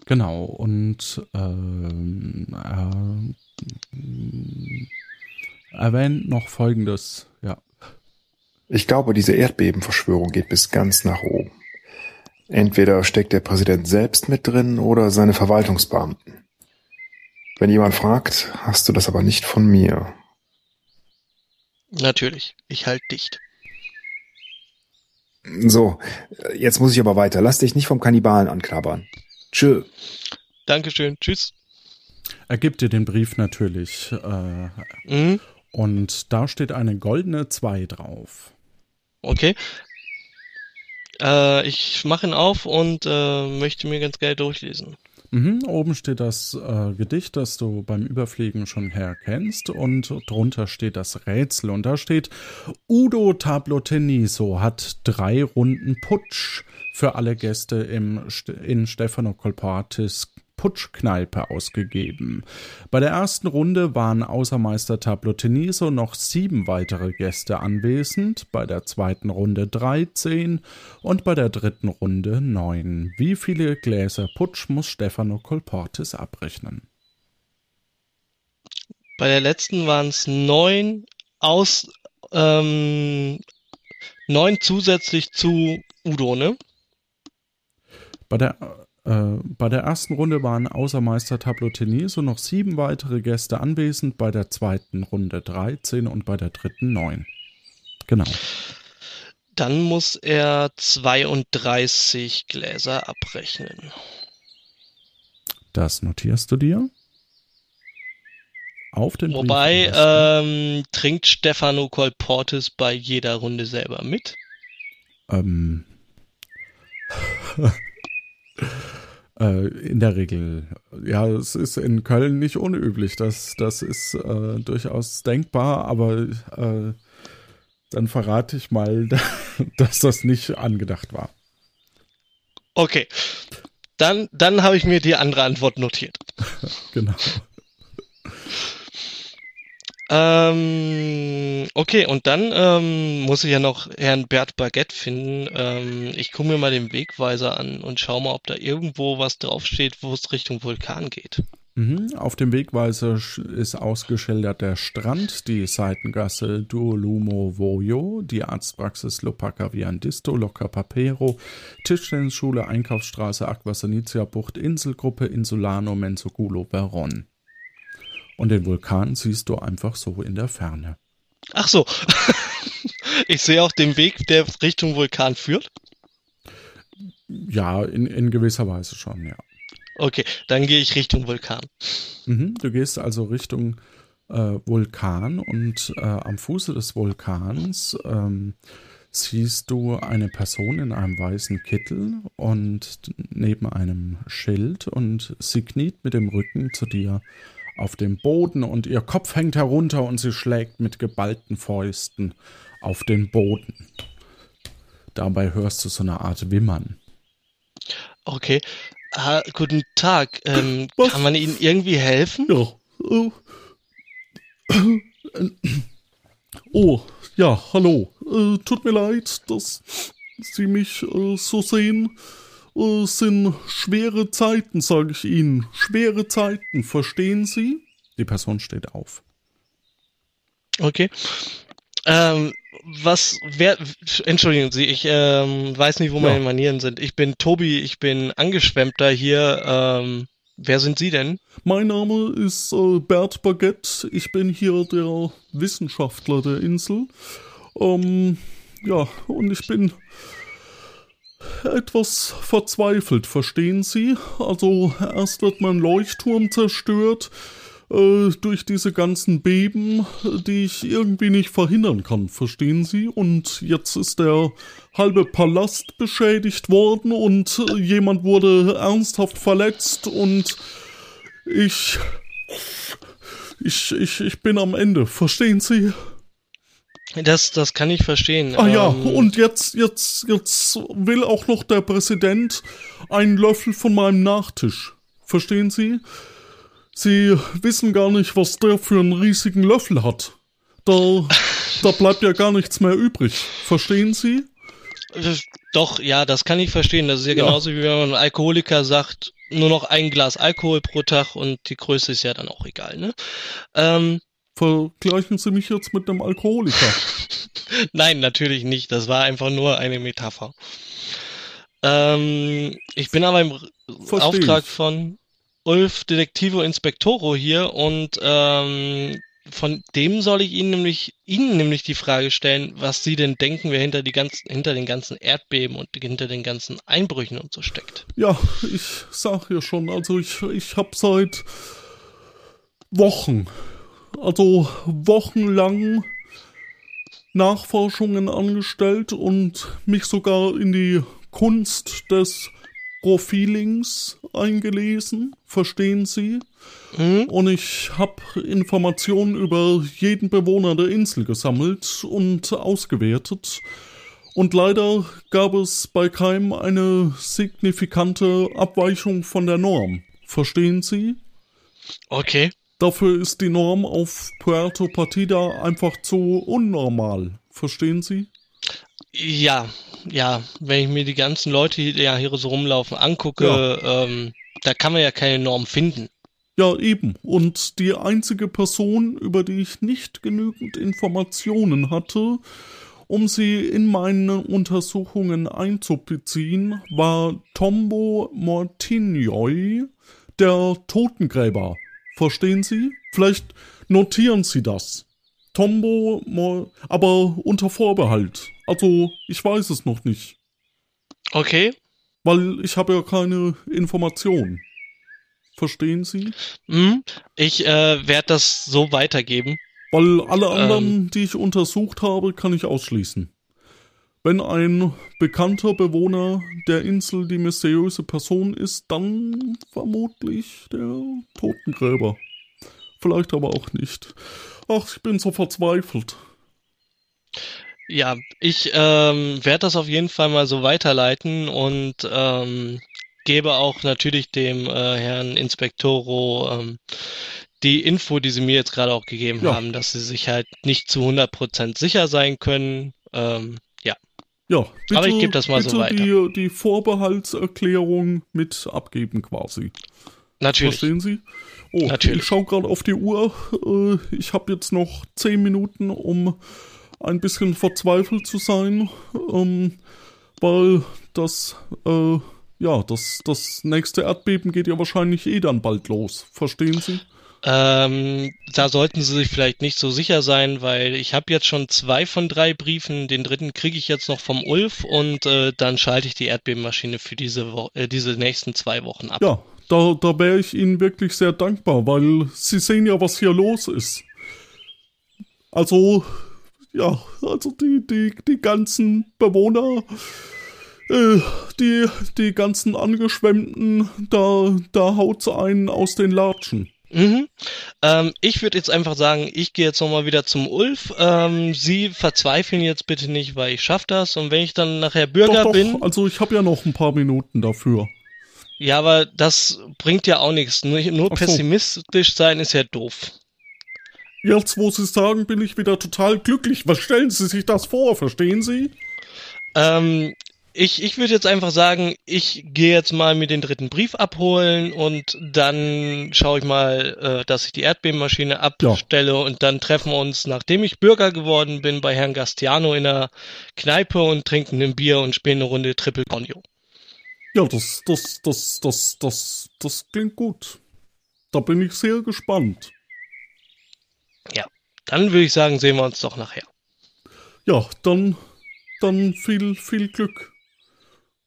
Genau, und ähm, äh, erwähnt noch Folgendes, ja. Ich glaube, diese Erdbebenverschwörung geht bis ganz nach oben. Entweder steckt der Präsident selbst mit drin oder seine Verwaltungsbeamten. Wenn jemand fragt, hast du das aber nicht von mir. Natürlich, ich halt dicht. So, jetzt muss ich aber weiter. Lass dich nicht vom Kannibalen anknabbern. Tschö. Dankeschön, tschüss. Er gibt dir den Brief natürlich. Äh, Mhm. Und da steht eine goldene 2 drauf. Okay. Äh, ich mache ihn auf und äh, möchte mir ganz gerne durchlesen. Mhm, oben steht das äh, Gedicht, das du beim Überfliegen schon herkennst, und drunter steht das Rätsel. Und da steht: Udo Tabloteniso hat drei Runden Putsch für alle Gäste im, in Stefano Colportis Putschkneipe ausgegeben. Bei der ersten Runde waren außer Meister Tabloteniso noch sieben weitere Gäste anwesend, bei der zweiten Runde 13 und bei der dritten Runde neun. Wie viele Gläser Putsch muss Stefano Colportis abrechnen? Bei der letzten waren es neun aus ähm, neun zusätzlich zu Udo, ne? Bei der, äh, bei der ersten Runde waren außer Meister Tabloteniso noch sieben weitere Gäste anwesend, bei der zweiten Runde 13 und bei der dritten neun. Genau. Dann muss er 32 Gläser abrechnen. Das notierst du dir. Auf den Wobei, ähm, trinkt Stefano Colportis bei jeder Runde selber mit? Ähm, äh, in der Regel, ja, es ist in Köln nicht unüblich. Das, das ist äh, durchaus denkbar, aber äh, dann verrate ich mal, dass das nicht angedacht war. Okay. Dann, dann habe ich mir die andere Antwort notiert. Genau. Ähm, okay, und dann ähm, muss ich ja noch Herrn Bert Baguette finden. Ähm, ich gucke mir mal den Wegweiser an und schau mal, ob da irgendwo was draufsteht, wo es Richtung Vulkan geht. Mhm. Auf dem Wegweiser ist ausgeschildert der Strand, die Seitengasse Duolumo Vojo, die Arztpraxis Lopaka Viandisto, Locca Papero, Tischtennisschule, Einkaufsstraße, Aquasanitia Bucht, Inselgruppe, Insulano, Menzogulo, Veron. Und den Vulkan siehst du einfach so in der Ferne. Ach so. ich sehe auch den Weg, der Richtung Vulkan führt. Ja, in, in gewisser Weise schon, ja. Okay, dann gehe ich Richtung Vulkan. Mhm, du gehst also Richtung äh, Vulkan und äh, am Fuße des Vulkans ähm, siehst du eine Person in einem weißen Kittel und neben einem Schild und sie kniet mit dem Rücken zu dir auf dem Boden und ihr Kopf hängt herunter und sie schlägt mit geballten Fäusten auf den Boden. Dabei hörst du so eine Art Wimmern. Okay. Ah, guten Tag. Ähm, kann man Ihnen irgendwie helfen? Ja. Oh, oh ja, hallo. Äh, tut mir leid, dass Sie mich äh, so sehen. Äh, sind schwere Zeiten, sage ich Ihnen. Schwere Zeiten, verstehen Sie? Die Person steht auf. Okay. Ähm, was, wer, entschuldigen Sie, ich ähm, weiß nicht, wo Ja. meine Manieren sind. Ich bin Tobi, ich bin Angeschwemmter hier. Ähm, wer sind Sie denn? Mein Name ist äh, Bert Baguette. Ich bin hier der Wissenschaftler der Insel. Ähm, ja, und ich bin etwas verzweifelt, verstehen Sie? Also erst wird mein Leuchtturm zerstört äh, durch diese ganzen Beben, die ich irgendwie nicht verhindern kann, verstehen Sie? Und jetzt ist der halbe Palast beschädigt worden und äh, jemand wurde ernsthaft verletzt und ich, ich, ich, ich bin am Ende, verstehen Sie? Das, das kann ich verstehen. Ah ja, Ähm, und jetzt, jetzt, jetzt will auch noch der Präsident einen Löffel von meinem Nachtisch. Verstehen Sie? Sie wissen gar nicht, was der für einen riesigen Löffel hat. Da, da bleibt ja gar nichts mehr übrig. Verstehen Sie? äh, Doch, ja, das kann ich verstehen. Das ist ja Ja. genauso wie wenn man einem Alkoholiker sagt, nur noch ein Glas Alkohol pro Tag und die Größe ist ja dann auch egal, ne? Ähm, Vergleichen Sie mich jetzt mit einem Alkoholiker. Nein, natürlich nicht. Das war einfach nur eine Metapher. Ähm, ich bin aber im Versteh Auftrag ich. von Ulf Detektivo Inspectoro hier und ähm, von dem soll ich Ihnen nämlich Ihnen nämlich die Frage stellen, was Sie denn denken, wer hinter die ganzen hinter den ganzen Erdbeben und hinter den ganzen Einbrüchen und so steckt. Ja, ich sag ja schon, also ich, ich hab seit Wochen, also wochenlang Nachforschungen angestellt und mich sogar in die Kunst des Profilings eingelesen, verstehen Sie? Mhm. Und ich habe Informationen über jeden Bewohner der Insel gesammelt und ausgewertet. Und leider gab es bei keinem eine signifikante Abweichung von der Norm. Verstehen Sie? Okay. Dafür ist die Norm auf Puerto Partida einfach zu unnormal. Verstehen Sie? Ja, ja, wenn ich mir die ganzen Leute, die ja hier so rumlaufen, angucke, ähm, da kann man ja keine Norm finden. Ja, eben. Und die einzige Person, über die ich nicht genügend Informationen hatte, um sie in meine Untersuchungen einzubeziehen, war Tombo Mortignoi, der Totengräber. Verstehen Sie? Vielleicht notieren Sie das. Tombo, aber unter Vorbehalt. Also, ich weiß es noch nicht, Okay. weil ich habe ja keine Informationen. Verstehen Sie? Mhm. Ich äh, werde das so weitergeben. Weil alle anderen, die ich untersucht habe, kann ich ausschließen. Wenn ein bekannter Bewohner der Insel die mysteriöse Person ist, dann vermutlich der Totengräber. Vielleicht aber auch nicht. Ach, ich bin so verzweifelt. Ja, ich ähm, werde das auf jeden Fall mal so weiterleiten und ähm, gebe auch natürlich dem äh, Herrn Inspektoro ähm, die Info, die Sie mir jetzt gerade auch gegeben Ja. haben, dass Sie sich halt nicht zu 100% sicher sein können. Ähm, ja, bitte, Aber ich geb das mal so weiter. Die, die Vorbehaltserklärung mit abgeben quasi. natürlich. Verstehen Sie? Oh, Natürlich. ich schaue gerade auf die Uhr. Äh, ich habe jetzt noch zehn Minuten, um ein bisschen verzweifelt zu sein, ähm, weil das, äh, ja, das, das nächste Erdbeben geht ja wahrscheinlich eh dann bald los. Verstehen Sie? Ähm, da sollten Sie sich vielleicht nicht so sicher sein, weil ich habe jetzt schon zwei von drei Briefen. Den dritten kriege ich jetzt noch vom Ulf und äh, dann schalte ich die Erdbebenmaschine für diese, Wo äh, diese nächsten zwei Wochen ab. Ja, da, da wäre ich Ihnen wirklich sehr dankbar, weil Sie sehen ja, was hier los ist. Also, ja, also die, die, die ganzen Bewohner, äh, die, die ganzen Angeschwemmten, da, da haut's einen aus den Latschen. Mhm. Ähm, ich würde jetzt einfach sagen, ich gehe jetzt nochmal wieder zum Ulf. Ähm, Sie verzweifeln jetzt bitte nicht, weil ich schaff das. Und wenn ich dann nachher Bürger doch, doch, bin, also ich habe ja noch ein paar Minuten dafür. ja, aber das bringt ja auch nichts. Nur, nur so. pessimistisch sein ist ja doof. Jetzt, wo Sie sagen, bin ich wieder total glücklich. Was stellen Sie sich das vor, verstehen Sie? Ähm, Ich, ich würde jetzt einfach sagen, ich gehe jetzt mal mir den dritten Brief abholen und dann schaue ich mal, äh, dass ich die Erdbebenmaschine abstelle und dann treffen wir uns, nachdem ich Bürger geworden bin, bei Herrn Gastiano in der Kneipe und trinken ein Bier und spielen eine Runde Triple Conio. Ja, das, das, das, das, das, das klingt gut. Da bin ich sehr gespannt. Ja, dann würde ich sagen, sehen wir uns doch nachher. Ja, dann, dann viel, viel Glück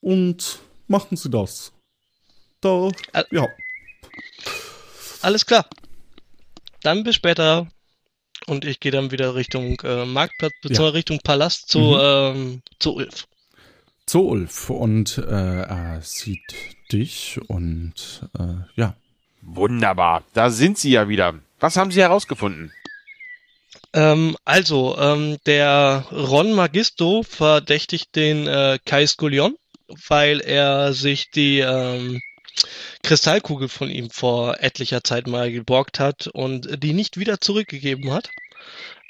und machen Sie das. Da, Ä ja. Alles klar. Dann bis später. Und ich gehe dann wieder Richtung äh, Marktplatz, beziehungsweise ja. Richtung Palast zu, mhm. ähm, zu Ulf. Zu Ulf und äh, er sieht dich und äh, ja. Wunderbar, da sind Sie ja wieder. Was haben Sie herausgefunden? Ähm, also, ähm, der Ron Magisto verdächtigt den äh, Kai Skullion weil er sich die ähm, Kristallkugel von ihm vor etlicher Zeit mal geborgt hat und die nicht wieder zurückgegeben hat.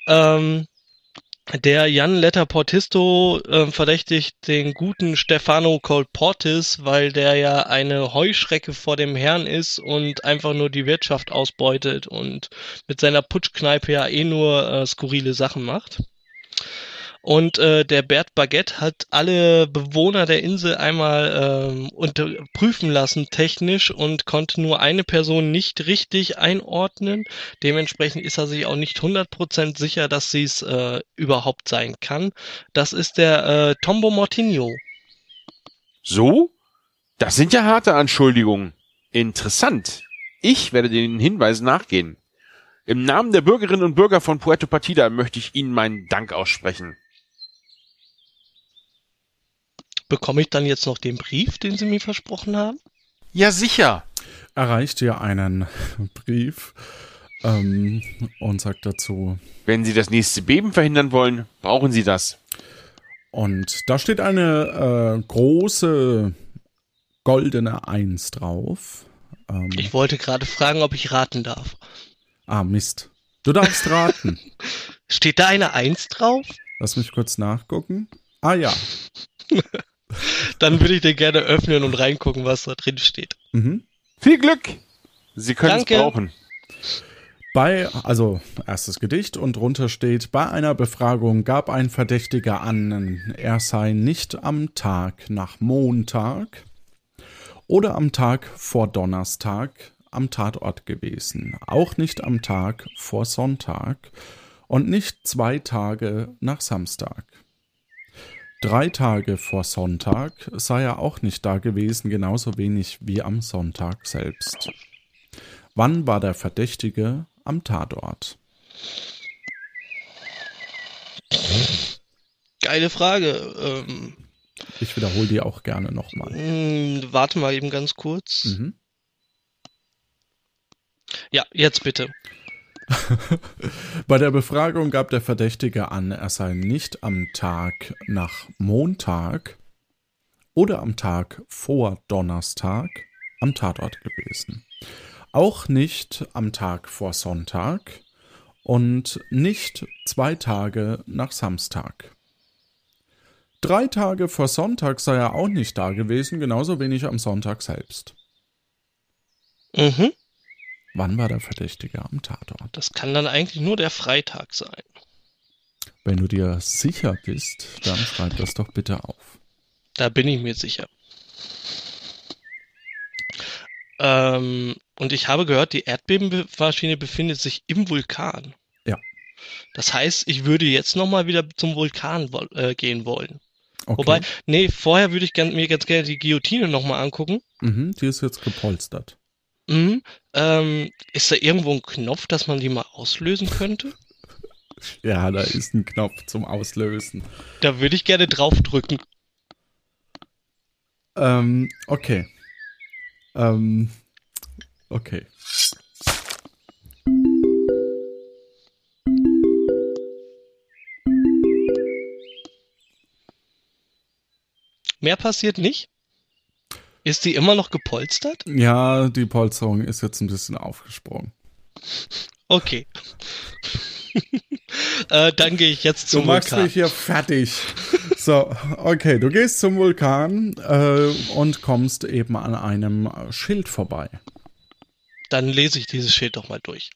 Ähm, der Jan Letter Portisto äh, verdächtigt den guten Stefano Colportis, weil der ja eine Heuschrecke vor dem Herrn ist und einfach nur die Wirtschaft ausbeutet und mit seiner Putschkneipe ja eh nur äh, skurrile Sachen macht. Und äh, der Bert Baguette hat alle Bewohner der Insel einmal ähm, unter prüfen lassen technisch und konnte nur eine Person nicht richtig einordnen. Dementsprechend ist er sich auch nicht 100% sicher, dass sie es äh, überhaupt sein kann. Das ist der äh, Tombo Mortinho. So? Das sind ja harte Anschuldigungen. Interessant. Ich werde den Hinweisen nachgehen. Im Namen der Bürgerinnen und Bürger von Puerto Partida möchte ich Ihnen meinen Dank aussprechen. Bekomme ich dann jetzt noch den Brief, den Sie mir versprochen haben? Ja, sicher. Erreicht ihr einen Brief ähm, und sagt dazu. Wenn Sie das nächste Beben verhindern wollen, brauchen Sie das. Und da steht eine äh, große goldene Eins drauf. Ähm, ich wollte gerade fragen, ob ich raten darf. Ah, Mist. Du darfst raten. steht da eine Eins drauf? Lass mich kurz nachgucken. Ah ja. Dann würde ich den gerne öffnen und reingucken, was da drin steht. Mhm. Viel Glück! Sie können es brauchen. Bei, also erstes Gedicht und drunter steht, bei einer Befragung gab ein Verdächtiger an, er sei nicht am Tag nach Montag oder am Tag vor Donnerstag am Tatort gewesen, auch nicht am Tag vor Sonntag und nicht zwei Tage nach Samstag. Drei Tage vor Sonntag sei er auch nicht da gewesen, genauso wenig wie am Sonntag selbst. Wann war der Verdächtige am Tatort? Geile Frage. Ähm, ich wiederhole die auch gerne nochmal. Hm, warte mal eben ganz kurz. Mhm. Ja, jetzt bitte. Bei der Befragung gab der Verdächtige an, er sei nicht am Tag nach Montag oder am Tag vor Donnerstag am Tatort gewesen. Auch nicht am Tag vor Sonntag und nicht zwei Tage nach Samstag. Drei Tage vor Sonntag sei er auch nicht da gewesen, genauso wenig am Sonntag selbst. Mhm. Wann war der Verdächtige am Tatort? Das kann dann eigentlich nur der Freitag sein. Wenn du dir sicher bist, dann schreib das doch bitte auf. Da bin ich mir sicher. Ähm, und ich habe gehört, die Erdbebenmaschine befindet sich im Vulkan. Ja. Das heißt, ich würde jetzt nochmal wieder zum Vulkan äh, gehen wollen. Okay. Wobei, nee, vorher würde ich gern, mir ganz gerne die Guillotine nochmal angucken. Mhm, die ist jetzt gepolstert. Mhm. Ähm, ist da irgendwo ein Knopf, dass man die mal auslösen könnte? Ja, da ist ein Knopf zum Auslösen. Da würde ich gerne draufdrücken. Ähm, okay. Ähm, okay. Mehr passiert nicht? Ist die immer noch gepolstert? Ja, die Polsterung ist jetzt ein bisschen aufgesprungen. Okay. äh, dann gehe ich jetzt zum du machst Vulkan. mich hier fertig. So, okay, du gehst zum Vulkan äh, und kommst eben an einem Schild vorbei. Dann lese ich dieses Schild doch mal durch.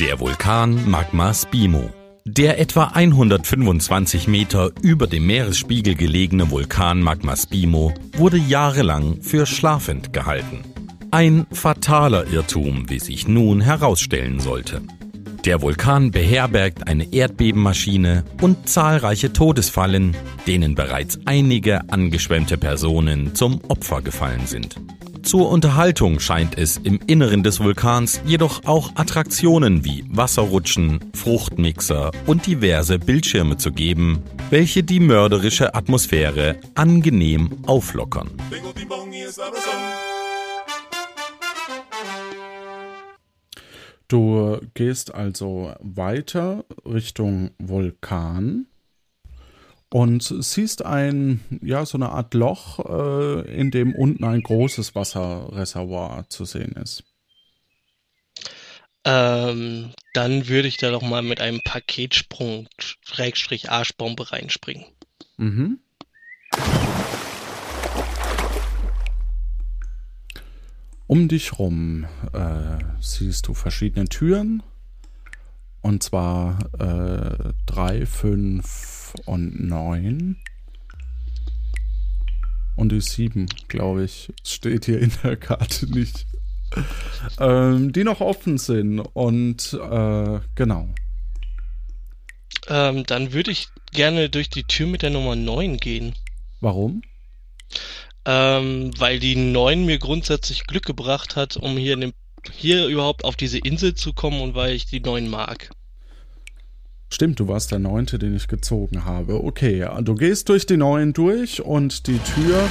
Der Vulkan Magma Spimo. Der etwa 125 Meter über dem Meeresspiegel gelegene Vulkan Magma Spimo wurde jahrelang für schlafend gehalten. Ein fataler Irrtum, wie sich nun herausstellen sollte. Der Vulkan beherbergt eine Erdbebenmaschine und zahlreiche Todesfallen, denen bereits einige angeschwemmte Personen zum Opfer gefallen sind. Zur Unterhaltung scheint es im Inneren des Vulkans jedoch auch Attraktionen wie Wasserrutschen, Fruchtmixer und diverse Bildschirme zu geben, welche die mörderische Atmosphäre angenehm auflockern. Du gehst also weiter Richtung Vulkan und siehst ein, ja, so eine Art Loch, äh, in dem unten ein großes Wasserreservoir zu sehen ist. Ähm, dann würde ich da doch mal mit einem Paketsprung, Schrägstrich Arschbombe reinspringen. Mhm. Um dich rum äh, siehst du verschiedene Türen. Und zwar äh, drei, fünf und neun. Und die sieben, glaube ich, steht hier in der Karte nicht. ähm, die noch offen sind. Und äh, genau. Ähm, dann würde ich gerne durch die Tür mit der Nummer 9 gehen. Warum? Ähm, weil die 9 mir grundsätzlich Glück gebracht hat, um hier, in dem, hier überhaupt auf diese Insel zu kommen und weil ich die 9 mag. Stimmt, du warst der neunte, den ich gezogen habe. Okay, du gehst durch die neuen durch und die Tür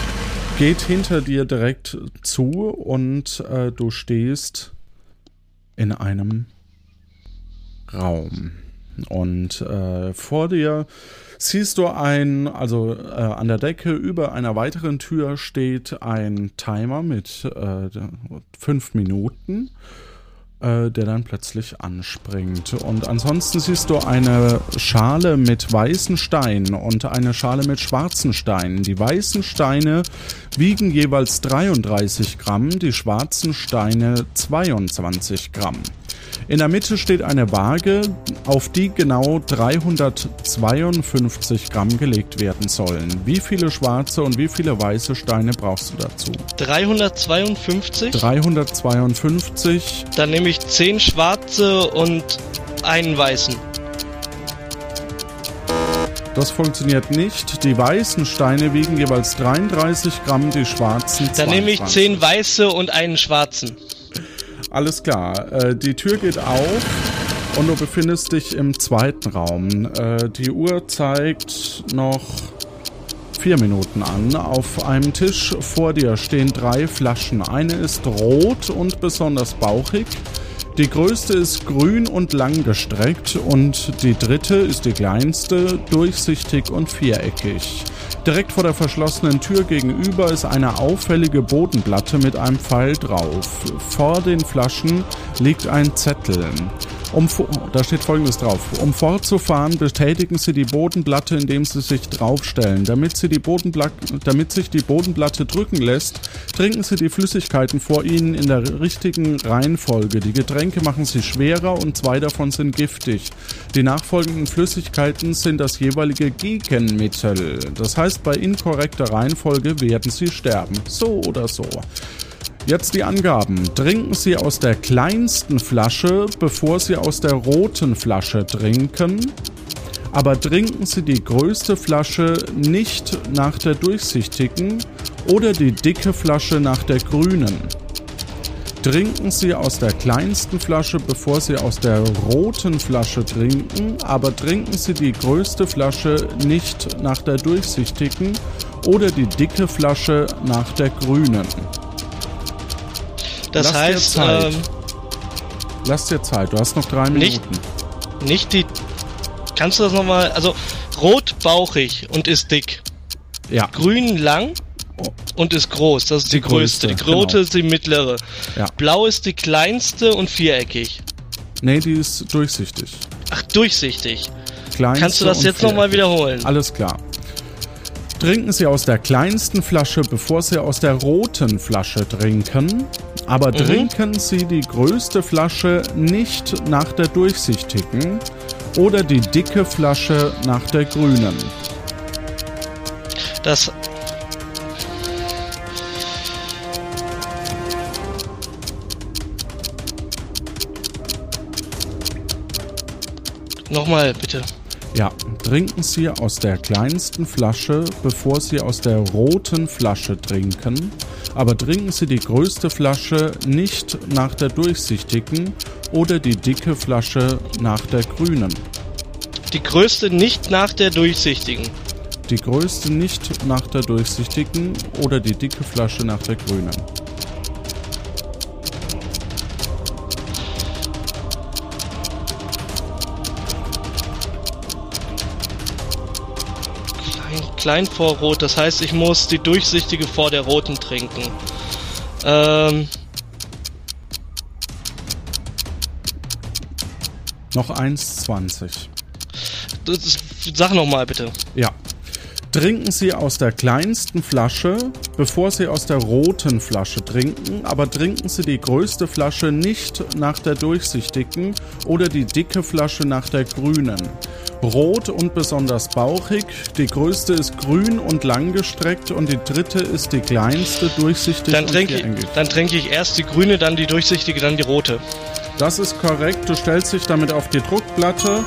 geht hinter dir direkt zu und äh, du stehst in einem Raum. Und äh, vor dir siehst du ein, also äh, an der Decke über einer weiteren Tür steht ein Timer mit äh, fünf Minuten, äh, der dann plötzlich anspringt. Und ansonsten siehst du eine Schale mit weißen Steinen und eine Schale mit schwarzen Steinen. Die weißen Steine wiegen jeweils 33 Gramm, die schwarzen Steine 22 Gramm. In der Mitte steht eine Waage, auf die genau 352 Gramm gelegt werden sollen. Wie viele schwarze und wie viele weiße Steine brauchst du dazu? 352? 352. Dann nehme ich 10 schwarze und einen weißen. Das funktioniert nicht. Die weißen Steine wiegen jeweils 33 Gramm, die schwarzen 22. Dann nehme ich 10 weiße und einen schwarzen. Alles klar. Äh, die Tür geht auf und du befindest dich im zweiten Raum. Äh, die Uhr zeigt noch vier Minuten an. Auf einem Tisch vor dir stehen drei Flaschen. Eine ist rot und besonders bauchig. Die größte ist grün und langgestreckt und die dritte ist die kleinste, durchsichtig und viereckig. Direkt vor der verschlossenen Tür gegenüber ist eine auffällige Bodenplatte mit einem Pfeil drauf. Vor den Flaschen liegt ein Zettel. Um, da steht folgendes drauf. Um fortzufahren, betätigen Sie die Bodenplatte, indem Sie sich draufstellen. Damit, Sie die Bodenplatte, damit sich die Bodenplatte drücken lässt, trinken Sie die Flüssigkeiten vor Ihnen in der richtigen Reihenfolge. Die Getränke machen Sie schwerer und zwei davon sind giftig. Die nachfolgenden Flüssigkeiten sind das jeweilige Gegenmittel. Das heißt, bei inkorrekter Reihenfolge werden Sie sterben. So oder so. Jetzt die Angaben. Trinken Sie aus der kleinsten Flasche, bevor Sie aus der roten Flasche trinken. Aber trinken Sie die größte Flasche nicht nach der durchsichtigen oder die dicke Flasche nach der grünen. Trinken Sie aus der kleinsten Flasche, bevor Sie aus der roten Flasche trinken, aber trinken Sie die größte Flasche nicht nach der durchsichtigen oder die dicke Flasche nach der grünen. Das Lass dir heißt, Zeit. ähm, Lass dir Zeit, du hast noch drei Nicht- Minuten. nicht die. Kannst du das nochmal? Also, rot bauchig und ist dick. Ja, Grün lang Oh. und ist groß. Das ist die, Die größte. größte, Die rote genau. ist die mittlere. Ja. Blau ist die kleinste und viereckig. Nee, die ist durchsichtig. Ach, durchsichtig. Kleinste Kannst du das jetzt nochmal wiederholen? Alles klar. Trinken Sie aus der kleinsten Flasche, bevor Sie aus der roten Flasche trinken. Aber Mhm. trinken Sie die größte Flasche nicht nach der durchsichtigen oder die dicke Flasche nach der grünen. Das. Nochmal, bitte. Ja, trinken Sie aus der kleinsten Flasche, bevor Sie aus der roten Flasche trinken. Aber trinken Sie die größte Flasche nicht nach der durchsichtigen oder die dicke Flasche nach der grünen. Die größte nicht nach der durchsichtigen. Die größte nicht nach der durchsichtigen oder die dicke Flasche nach der grünen. Klein, klein vor rot, das heißt, ich muss die durchsichtige vor der roten trinken. Ähm, Noch 1,20. das ist, sag nochmal bitte. Ja. Trinken Sie aus der kleinsten Flasche, bevor Sie aus der roten Flasche trinken, aber trinken Sie die größte Flasche nicht nach der durchsichtigen oder die dicke Flasche nach der grünen. Rot und besonders bauchig, die größte ist grün und langgestreckt und die dritte ist die kleinste, durchsichtig Dann und trinke, viereckig. dann trinke ich erst die grüne, dann die durchsichtige, dann die rote. Das ist korrekt. Du stellst dich damit auf die Druckplatte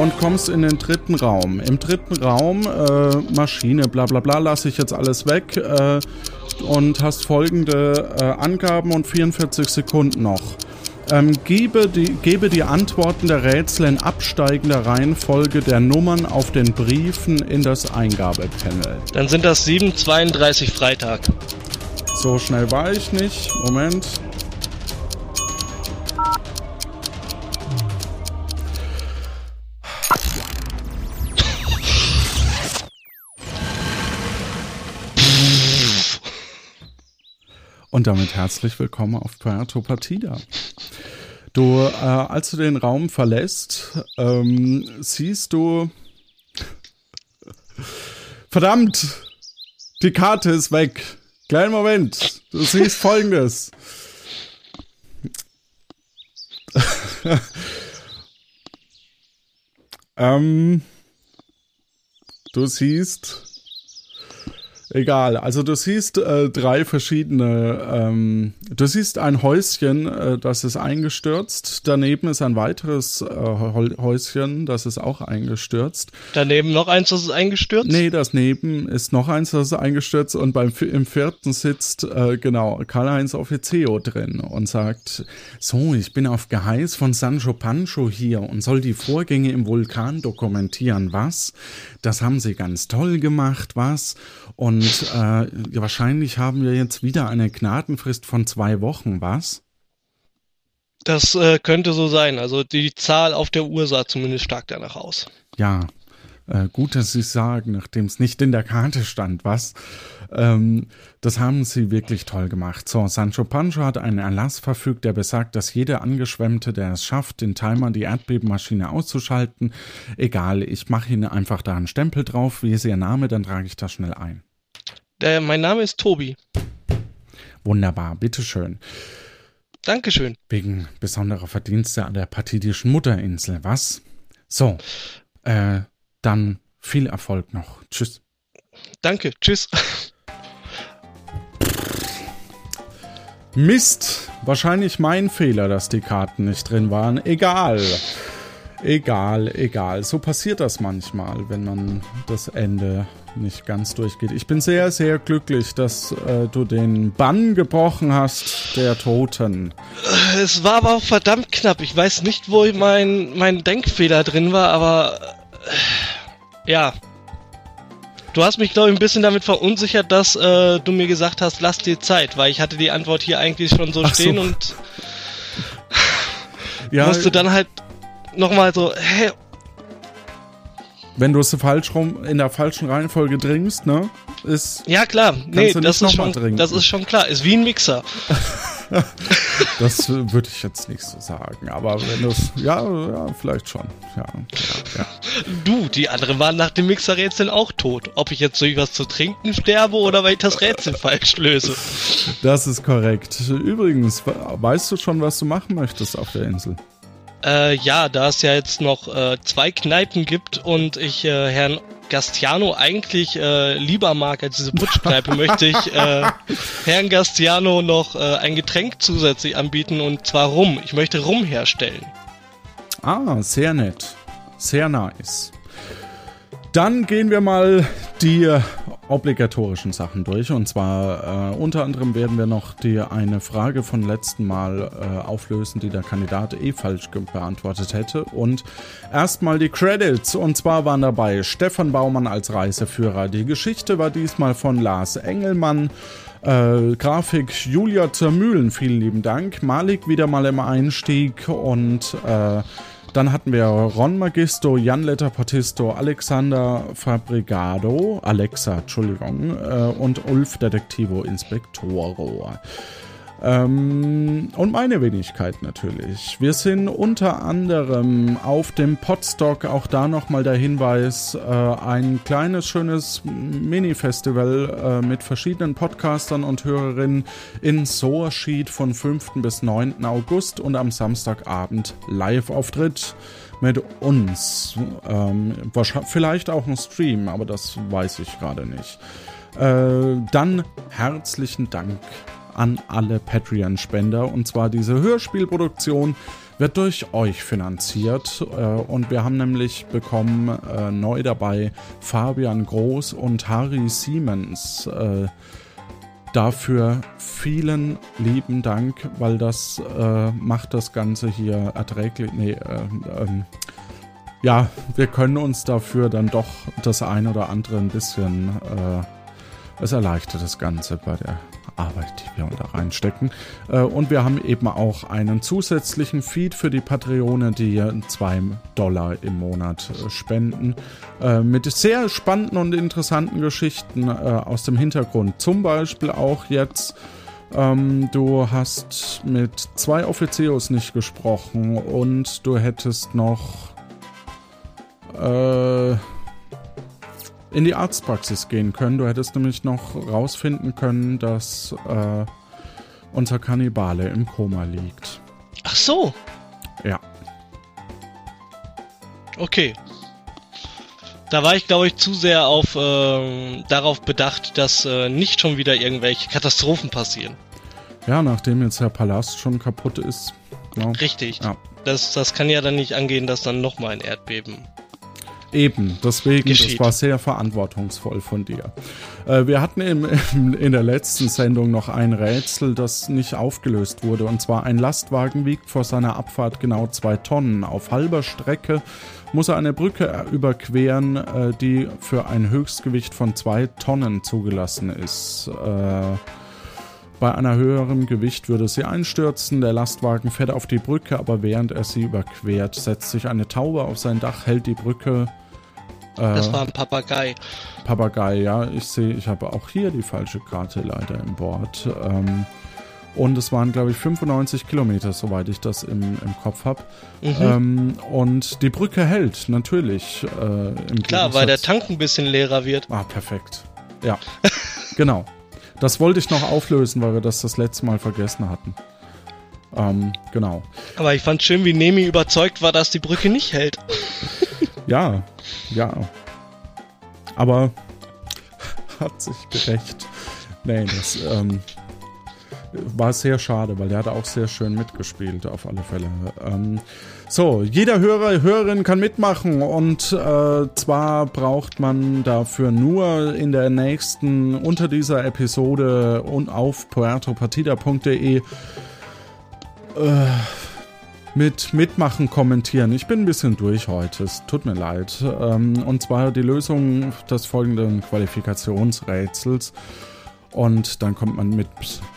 und kommst in den dritten Raum. Im dritten Raum äh, Maschine, bla bla bla, lasse ich jetzt alles weg äh, und hast folgende äh, Angaben und 44 Sekunden noch. Ähm, gebe, die, gebe die Antworten der Rätsel in absteigender Reihenfolge der Nummern auf den Briefen in das Eingabepanel. Dann sind das 7,32 Freitag. So schnell war ich nicht. Moment. Und damit herzlich willkommen auf Puerto Partida. Du, äh, als du den Raum verlässt, ähm, siehst du. Verdammt! Die Karte ist weg. Kleinen Moment. Du siehst folgendes. ähm, du siehst. Egal, also du siehst äh, drei verschiedene, ähm, du siehst ein Häuschen, äh, das ist eingestürzt, daneben ist ein weiteres äh, Häuschen, das ist auch eingestürzt. Daneben noch eins, das ist eingestürzt. Nee, das neben ist noch eins, das ist eingestürzt und beim im vierten sitzt äh, genau Karl-Heinz Offizio drin und sagt, so, ich bin auf Geheiß von Sancho Pancho hier und soll die Vorgänge im Vulkan dokumentieren, was? Das haben sie ganz toll gemacht, was? Und äh, wahrscheinlich haben wir jetzt wieder eine Gnadenfrist von zwei Wochen, was? Das äh, könnte so sein. Also die Zahl auf der Uhr sah zumindest stark danach aus. Ja, äh, gut, dass Sie sagen, nachdem es nicht in der Karte stand, was? Ähm, das haben Sie wirklich toll gemacht. So, Sancho Pancho hat einen Erlass verfügt, der besagt, dass jeder Angeschwemmte, der es schafft, den Timer, die Erdbebenmaschine auszuschalten, egal, ich mache Ihnen einfach da einen Stempel drauf, wie ist Ihr Name, dann trage ich das schnell ein. Der, mein Name ist Tobi. Wunderbar, bitteschön. Dankeschön. Wegen besonderer Verdienste an der partidischen Mutterinsel, was? So, äh, dann viel Erfolg noch. Tschüss. Danke. Tschüss. Mist, wahrscheinlich mein Fehler, dass die Karten nicht drin waren. Egal. Egal, egal. So passiert das manchmal, wenn man das Ende nicht ganz durchgeht. Ich bin sehr, sehr glücklich, dass äh, du den Bann gebrochen hast der Toten. Es war aber auch verdammt knapp. Ich weiß nicht, wo mein, mein Denkfehler drin war, aber äh, ja. Du hast mich, glaube ich, ein bisschen damit verunsichert, dass äh, du mir gesagt hast, lass dir Zeit, weil ich hatte die Antwort hier eigentlich schon so Ach so. stehen und Ja, musste dann halt nochmal so, hä, wenn du es falsch rum in der falschen Reihenfolge trinkst, ne, ist ja klar, nee, du das ist schon, trinken. das ist schon klar, ist wie ein Mixer. Das würde ich jetzt nicht so sagen. Aber wenn das, ja, ja, vielleicht schon. Ja, ja. Du, die anderen waren nach dem Mixerrätsel auch tot. Ob ich jetzt durch was zu trinken sterbe oder weil ich das Rätsel falsch löse. Das ist korrekt. Übrigens, weißt du schon, was du machen möchtest auf der Insel? Äh, ja, da es ja jetzt noch äh, zwei Kneipen gibt und ich äh, Herrn Gastiano eigentlich äh, lieber mag als diese Butchkneipe, möchte ich äh, Herrn Gastiano noch äh, ein Getränk zusätzlich anbieten und zwar Rum. Ich möchte Rum herstellen. Ah, sehr nett. Sehr nice. Dann gehen wir mal die obligatorischen Sachen durch. Und zwar äh, unter anderem werden wir noch die eine Frage von letzten Mal äh, auflösen, die der Kandidat eh falsch beantwortet hätte. Und erstmal die Credits. Und zwar waren dabei Stefan Baumann als Reiseführer. Die Geschichte war diesmal von Lars Engelmann. Äh, Grafik Julia Zermühlen, vielen lieben Dank. Malik wieder mal im Einstieg und äh, dann hatten wir Ron Magisto, Jan Letterpartisto, Alexander Fabrigado, Alexa, Entschuldigung, äh, und Ulf Detektivo Inspectoro. Ähm, und meine Wenigkeit natürlich. Wir sind unter anderem auf dem Podstock, auch da nochmal der Hinweis, äh, ein kleines, schönes Mini-Festival äh, mit verschiedenen Podcastern und Hörerinnen in Soarschied von 5. bis 9. August und am Samstagabend Live-Auftritt mit uns. Ähm, vielleicht auch ein Stream, aber das weiß ich gerade nicht. Äh, dann herzlichen Dank an alle Patreon-Spender. Und zwar diese Hörspielproduktion wird durch euch finanziert. Äh, und wir haben nämlich bekommen äh, neu dabei Fabian Groß und Harry Siemens. Äh, dafür vielen lieben Dank, weil das macht das Ganze hier erträglich. Nee, äh, ähm, ja, wir können uns dafür dann doch das ein oder andere ein bisschen. Äh, es erleichtert das Ganze bei der Arbeit, die wir da reinstecken. Äh, und wir haben eben auch einen zusätzlichen Feed für die Patreone, die 2 Dollar im Monat äh, spenden. Äh, mit sehr spannenden und interessanten Geschichten aus dem Hintergrund. Zum Beispiel auch jetzt. Ähm, du hast mit zwei Offizios nicht gesprochen und du hättest noch äh, in die Arztpraxis gehen können. Du hättest nämlich noch rausfinden können, dass äh, unser Kannibale im Koma liegt. Ach so. Ja. Okay. Da war ich, glaube ich, zu sehr auf äh, darauf bedacht, dass äh, nicht schon wieder irgendwelche Katastrophen passieren. Ja, nachdem jetzt der Palast schon kaputt ist. Ja. Richtig. Ja. Das, das kann ja dann nicht angehen, dass dann nochmal ein Erdbeben Eben, deswegen, Geschieht. das war sehr verantwortungsvoll von dir. Äh, wir hatten im, im, in der letzten Sendung noch ein Rätsel, das nicht aufgelöst wurde. Und zwar ein Lastwagen wiegt vor seiner Abfahrt genau zwei Tonnen. Auf halber Strecke muss er eine Brücke überqueren, äh, die für ein Höchstgewicht von zwei Tonnen zugelassen ist. Äh, bei einer höheren Gewicht würde sie einstürzen. Der Lastwagen fährt auf die Brücke, aber während er sie überquert, setzt sich eine Taube auf sein Dach, hält die Brücke das war ein Papagei. Papagei, ja. Ich sehe, ich habe auch hier die falsche Karte leider im Board. Ähm, und es waren, glaube ich, 95 Kilometer, soweit ich das im, im Kopf habe. Mhm. Ähm, und die Brücke hält, natürlich. Äh, Klar, weil der Tank ein bisschen leerer wird. Ah, perfekt. Ja, genau. Das wollte ich noch auflösen, weil wir das das letzte Mal vergessen hatten. Ähm, genau. Aber ich fand schön, wie Nemi überzeugt war, dass die Brücke nicht hält. ja, ja. Aber hat sich gerecht. Nee, das ähm, war sehr schade, weil der hat auch sehr schön mitgespielt, auf alle Fälle. Ähm, so, jeder Hörer, Hörerin kann mitmachen und äh, zwar braucht man dafür nur in der nächsten, unter dieser Episode und auf puertopartida.de äh, mit Mitmachen kommentieren. Ich bin ein bisschen durch heute, es tut mir leid. Ähm, und zwar die Lösung des folgenden Qualifikationsrätsels. Und dann kommt man mit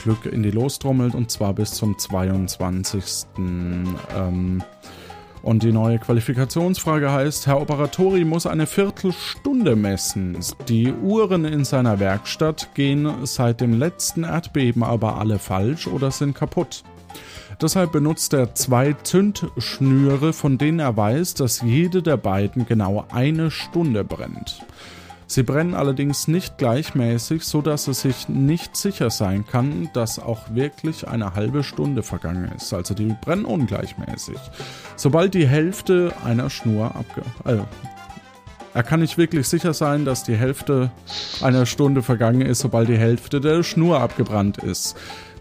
Glück in die Lostrommel und zwar bis zum 22. Ähm, und die neue Qualifikationsfrage heißt, Herr Operatori muss eine Viertelstunde messen. Die Uhren in seiner Werkstatt gehen seit dem letzten Erdbeben aber alle falsch oder sind kaputt. Deshalb benutzt er zwei Zündschnüre, von denen er weiß, dass jede der beiden genau eine Stunde brennt. Sie brennen allerdings nicht gleichmäßig, so dass es sich nicht sicher sein kann, dass auch wirklich eine halbe Stunde vergangen ist. Also die brennen ungleichmäßig. Sobald die Hälfte einer Schnur abge... Äh, er kann nicht wirklich sicher sein, dass die Hälfte einer Stunde vergangen ist, sobald die Hälfte der Schnur abgebrannt ist.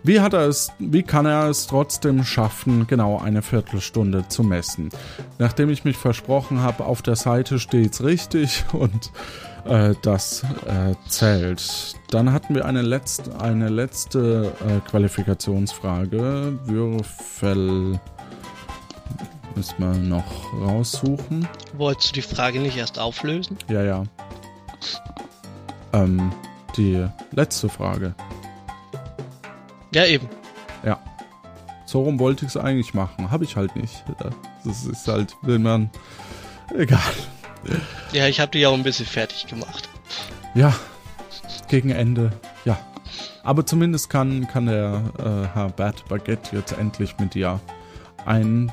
Wie hat er es, wie kann er es trotzdem schaffen, genau eine Viertelstunde zu messen? Nachdem ich mich versprochen habe, auf der Seite steht's richtig und äh, das äh, zählt. Dann hatten wir eine letzte, eine letzte äh, Qualifikationsfrage. Würfel müssen wir noch raussuchen. Wolltest du die Frage nicht erst auflösen? Ja, ja. Ähm, die letzte Frage. Ja, eben. Ja. So rum wollte ich es eigentlich machen. Habe ich halt nicht. Das ist halt, wenn man. Egal. Ja, ich habe die auch ein bisschen fertig gemacht. Ja, gegen Ende, ja. Aber zumindest kann, kann der äh, Herr Bad Baguette jetzt endlich mit dir ein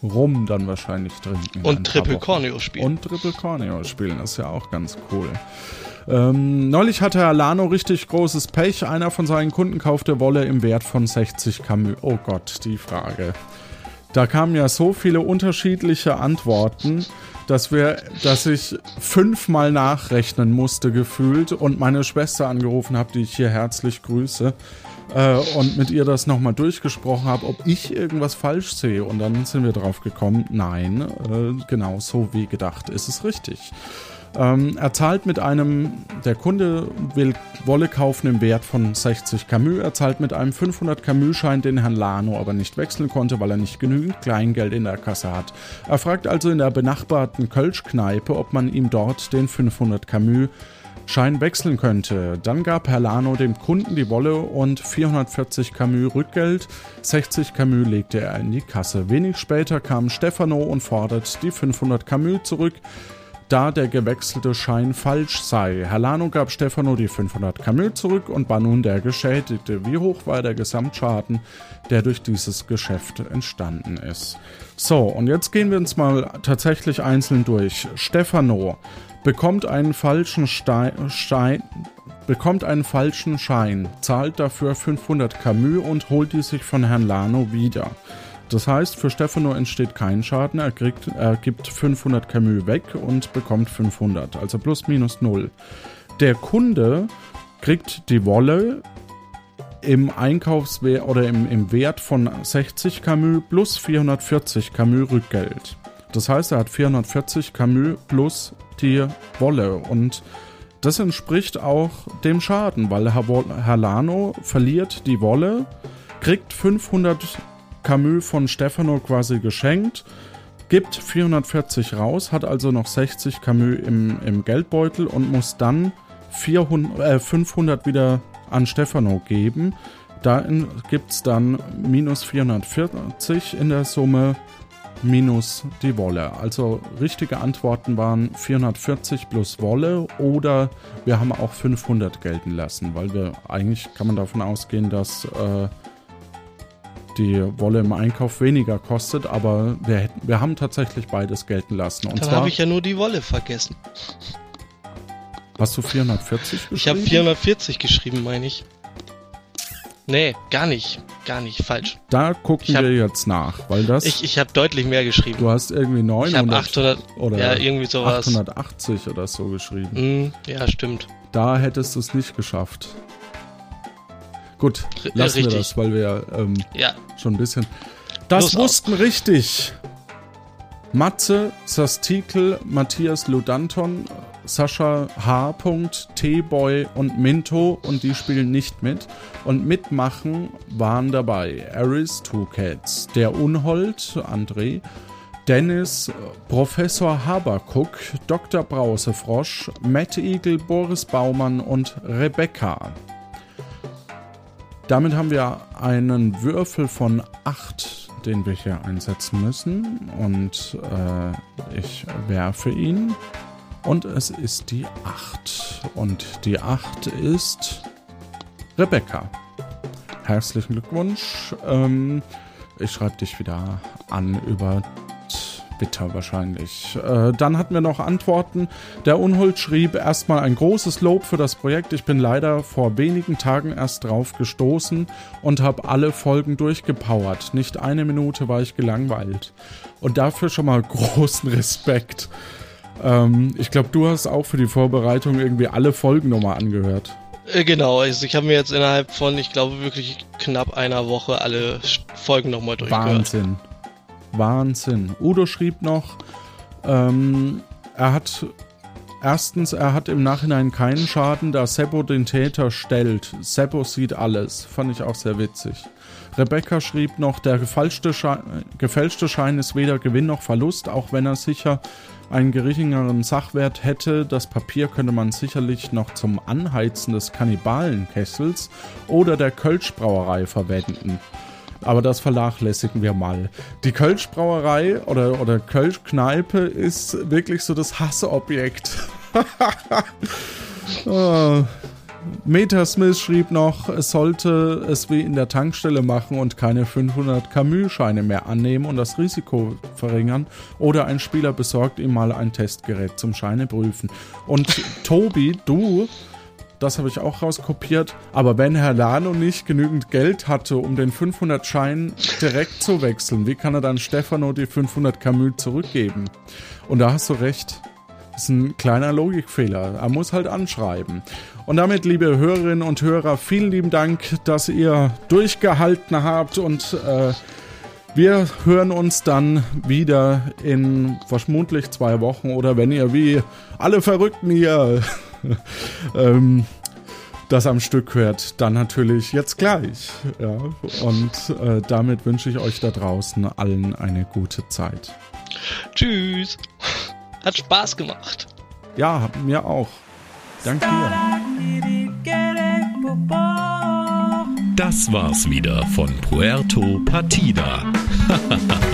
Rum dann wahrscheinlich trinken. Und Triple Corneo spielen. Und Triple Corneo spielen, das ist ja auch ganz cool. Ähm, neulich hatte Herr Lano richtig großes Pech. Einer von seinen Kunden kaufte Wolle im Wert von 60 Camus. Oh Gott, die Frage. Da kamen ja so viele unterschiedliche Antworten dass wir, dass ich fünfmal nachrechnen musste gefühlt und meine Schwester angerufen habe, die ich hier herzlich grüße äh, und mit ihr das nochmal durchgesprochen habe, ob ich irgendwas falsch sehe und dann sind wir drauf gekommen, nein, äh, genau so wie gedacht ist es richtig. Ähm, er zahlt mit einem, der Kunde will Wolle kaufen im Wert von 60 Camus. Er zahlt mit einem 500 Camus-Schein, den Herrn Lano aber nicht wechseln konnte, weil er nicht genügend Kleingeld in der Kasse hat. Er fragt also in der benachbarten Kölschkneipe, ob man ihm dort den 500 Camus Schein wechseln könnte. Dann gab Herr Lano dem Kunden die Wolle und 440 Camus Rückgeld. 60 Camus legte er in die Kasse. Wenig später kam Stefano und fordert die 500 Camus zurück da der gewechselte Schein falsch sei. Herr Lano gab Stefano die 500 Kamel zurück und war nun der Geschädigte. Wie hoch war der Gesamtschaden, der durch dieses Geschäft entstanden ist? So, und jetzt gehen wir uns mal tatsächlich einzeln durch. Stefano bekommt einen falschen Stein, Stein bekommt einen falschen Schein, zahlt dafür 500 Camus und holt die sich von Herrn Lano wieder. Das heißt, für Stefano entsteht kein Schaden. Er, kriegt, er gibt 500 Camus weg und bekommt 500, also plus minus null. Der Kunde kriegt die Wolle im Einkaufswert oder im, im Wert von 60 Camus plus 440 Camus Rückgeld. Das heißt, er hat 440 Camus plus die Wolle und das entspricht auch dem Schaden, weil Herr, Lano verliert die Wolle, kriegt 500 Camus von Stefano quasi geschenkt, gibt 440 raus, hat also noch 60 Camus im, im Geldbeutel und muss dann 400, äh, 500 wieder an Stefano geben. Da gibt es dann minus 440 in der Summe minus die Wolle. Also richtige Antworten waren 440 plus Wolle oder wir haben auch 500 gelten lassen, weil wir eigentlich kann man davon ausgehen, dass äh, die Wolle im Einkauf weniger kostet, aber wir, wir haben tatsächlich beides gelten lassen. Und Dann habe ich ja nur die Wolle vergessen. Hast du 440 geschrieben? Ich habe 440 geschrieben, meine ich. Nee, gar nicht. Gar nicht, falsch. Da gucken hab, wir jetzt nach, weil das... Ich, ich habe deutlich mehr geschrieben. Du hast irgendwie 900 ich 800, oder ja, irgendwie sowas. 880 oder so geschrieben. Mm, ja, stimmt. Da hättest du es nicht geschafft. Gut, lassen richtig. wir das, weil wir ähm, ja. schon ein bisschen. Das Los wussten auf. richtig. Matze, Sastikel, Matthias Ludanton, Sascha H. T-Boy und Minto und die spielen nicht mit. Und mitmachen waren dabei Aris Two Cats, der Unhold, André, Dennis, Professor Haberkuck, Dr. Brausefrosch, Matt Eagle, Boris Baumann und Rebecca. Damit haben wir einen Würfel von 8, den wir hier einsetzen müssen. Und äh, ich werfe ihn. Und es ist die 8. Und die 8 ist Rebecca. Herzlichen Glückwunsch. Ähm, ich schreibe dich wieder an über Twitter wahrscheinlich. Äh, dann hatten wir noch Antworten. Der Unhold schrieb erstmal ein großes Lob für das Projekt. Ich bin leider vor wenigen Tagen erst drauf gestoßen und habe alle Folgen durchgepowert. Nicht eine Minute war ich gelangweilt. Und dafür schon mal großen Respekt. Ähm, ich glaube, du hast auch für die Vorbereitung irgendwie alle Folgen nochmal angehört. Äh, genau, also ich habe mir jetzt innerhalb von, ich glaube, wirklich knapp einer Woche alle Folgen nochmal durchgehört. Wahnsinn. Wahnsinn. Udo schrieb noch, ähm, er hat erstens, er hat im Nachhinein keinen Schaden, da Seppo den Täter stellt. Seppo sieht alles. Fand ich auch sehr witzig. Rebecca schrieb noch, der gefälschte Schein, gefälschte Schein ist weder Gewinn noch Verlust, auch wenn er sicher einen geringeren Sachwert hätte. Das Papier könnte man sicherlich noch zum Anheizen des Kannibalenkessels oder der Kölschbrauerei verwenden aber das vernachlässigen wir mal. Die Kölschbrauerei oder, oder Kölschkneipe ist wirklich so das Hasseobjekt. oh. Meta Smith schrieb noch, es sollte es wie in der Tankstelle machen und keine 500 Camus-Scheine mehr annehmen und das Risiko verringern. Oder ein Spieler besorgt ihm mal ein Testgerät zum Scheine prüfen. Und Tobi, du das habe ich auch rauskopiert. Aber wenn Herr Lano nicht genügend Geld hatte, um den 500 Schein direkt zu wechseln, wie kann er dann Stefano die 500 Camus zurückgeben? Und da hast du recht. Das ist ein kleiner Logikfehler. Er muss halt anschreiben. Und damit, liebe Hörerinnen und Hörer, vielen lieben Dank, dass ihr durchgehalten habt und äh, wir hören uns dann wieder in vermutlich zwei Wochen oder wenn ihr wie alle Verrückten hier ähm, das am Stück hört, dann natürlich jetzt gleich. Ja. Und äh, damit wünsche ich euch da draußen allen eine gute Zeit. Tschüss. Hat Spaß gemacht. Ja, mir auch. Danke dir. Das war's wieder von Puerto Partida.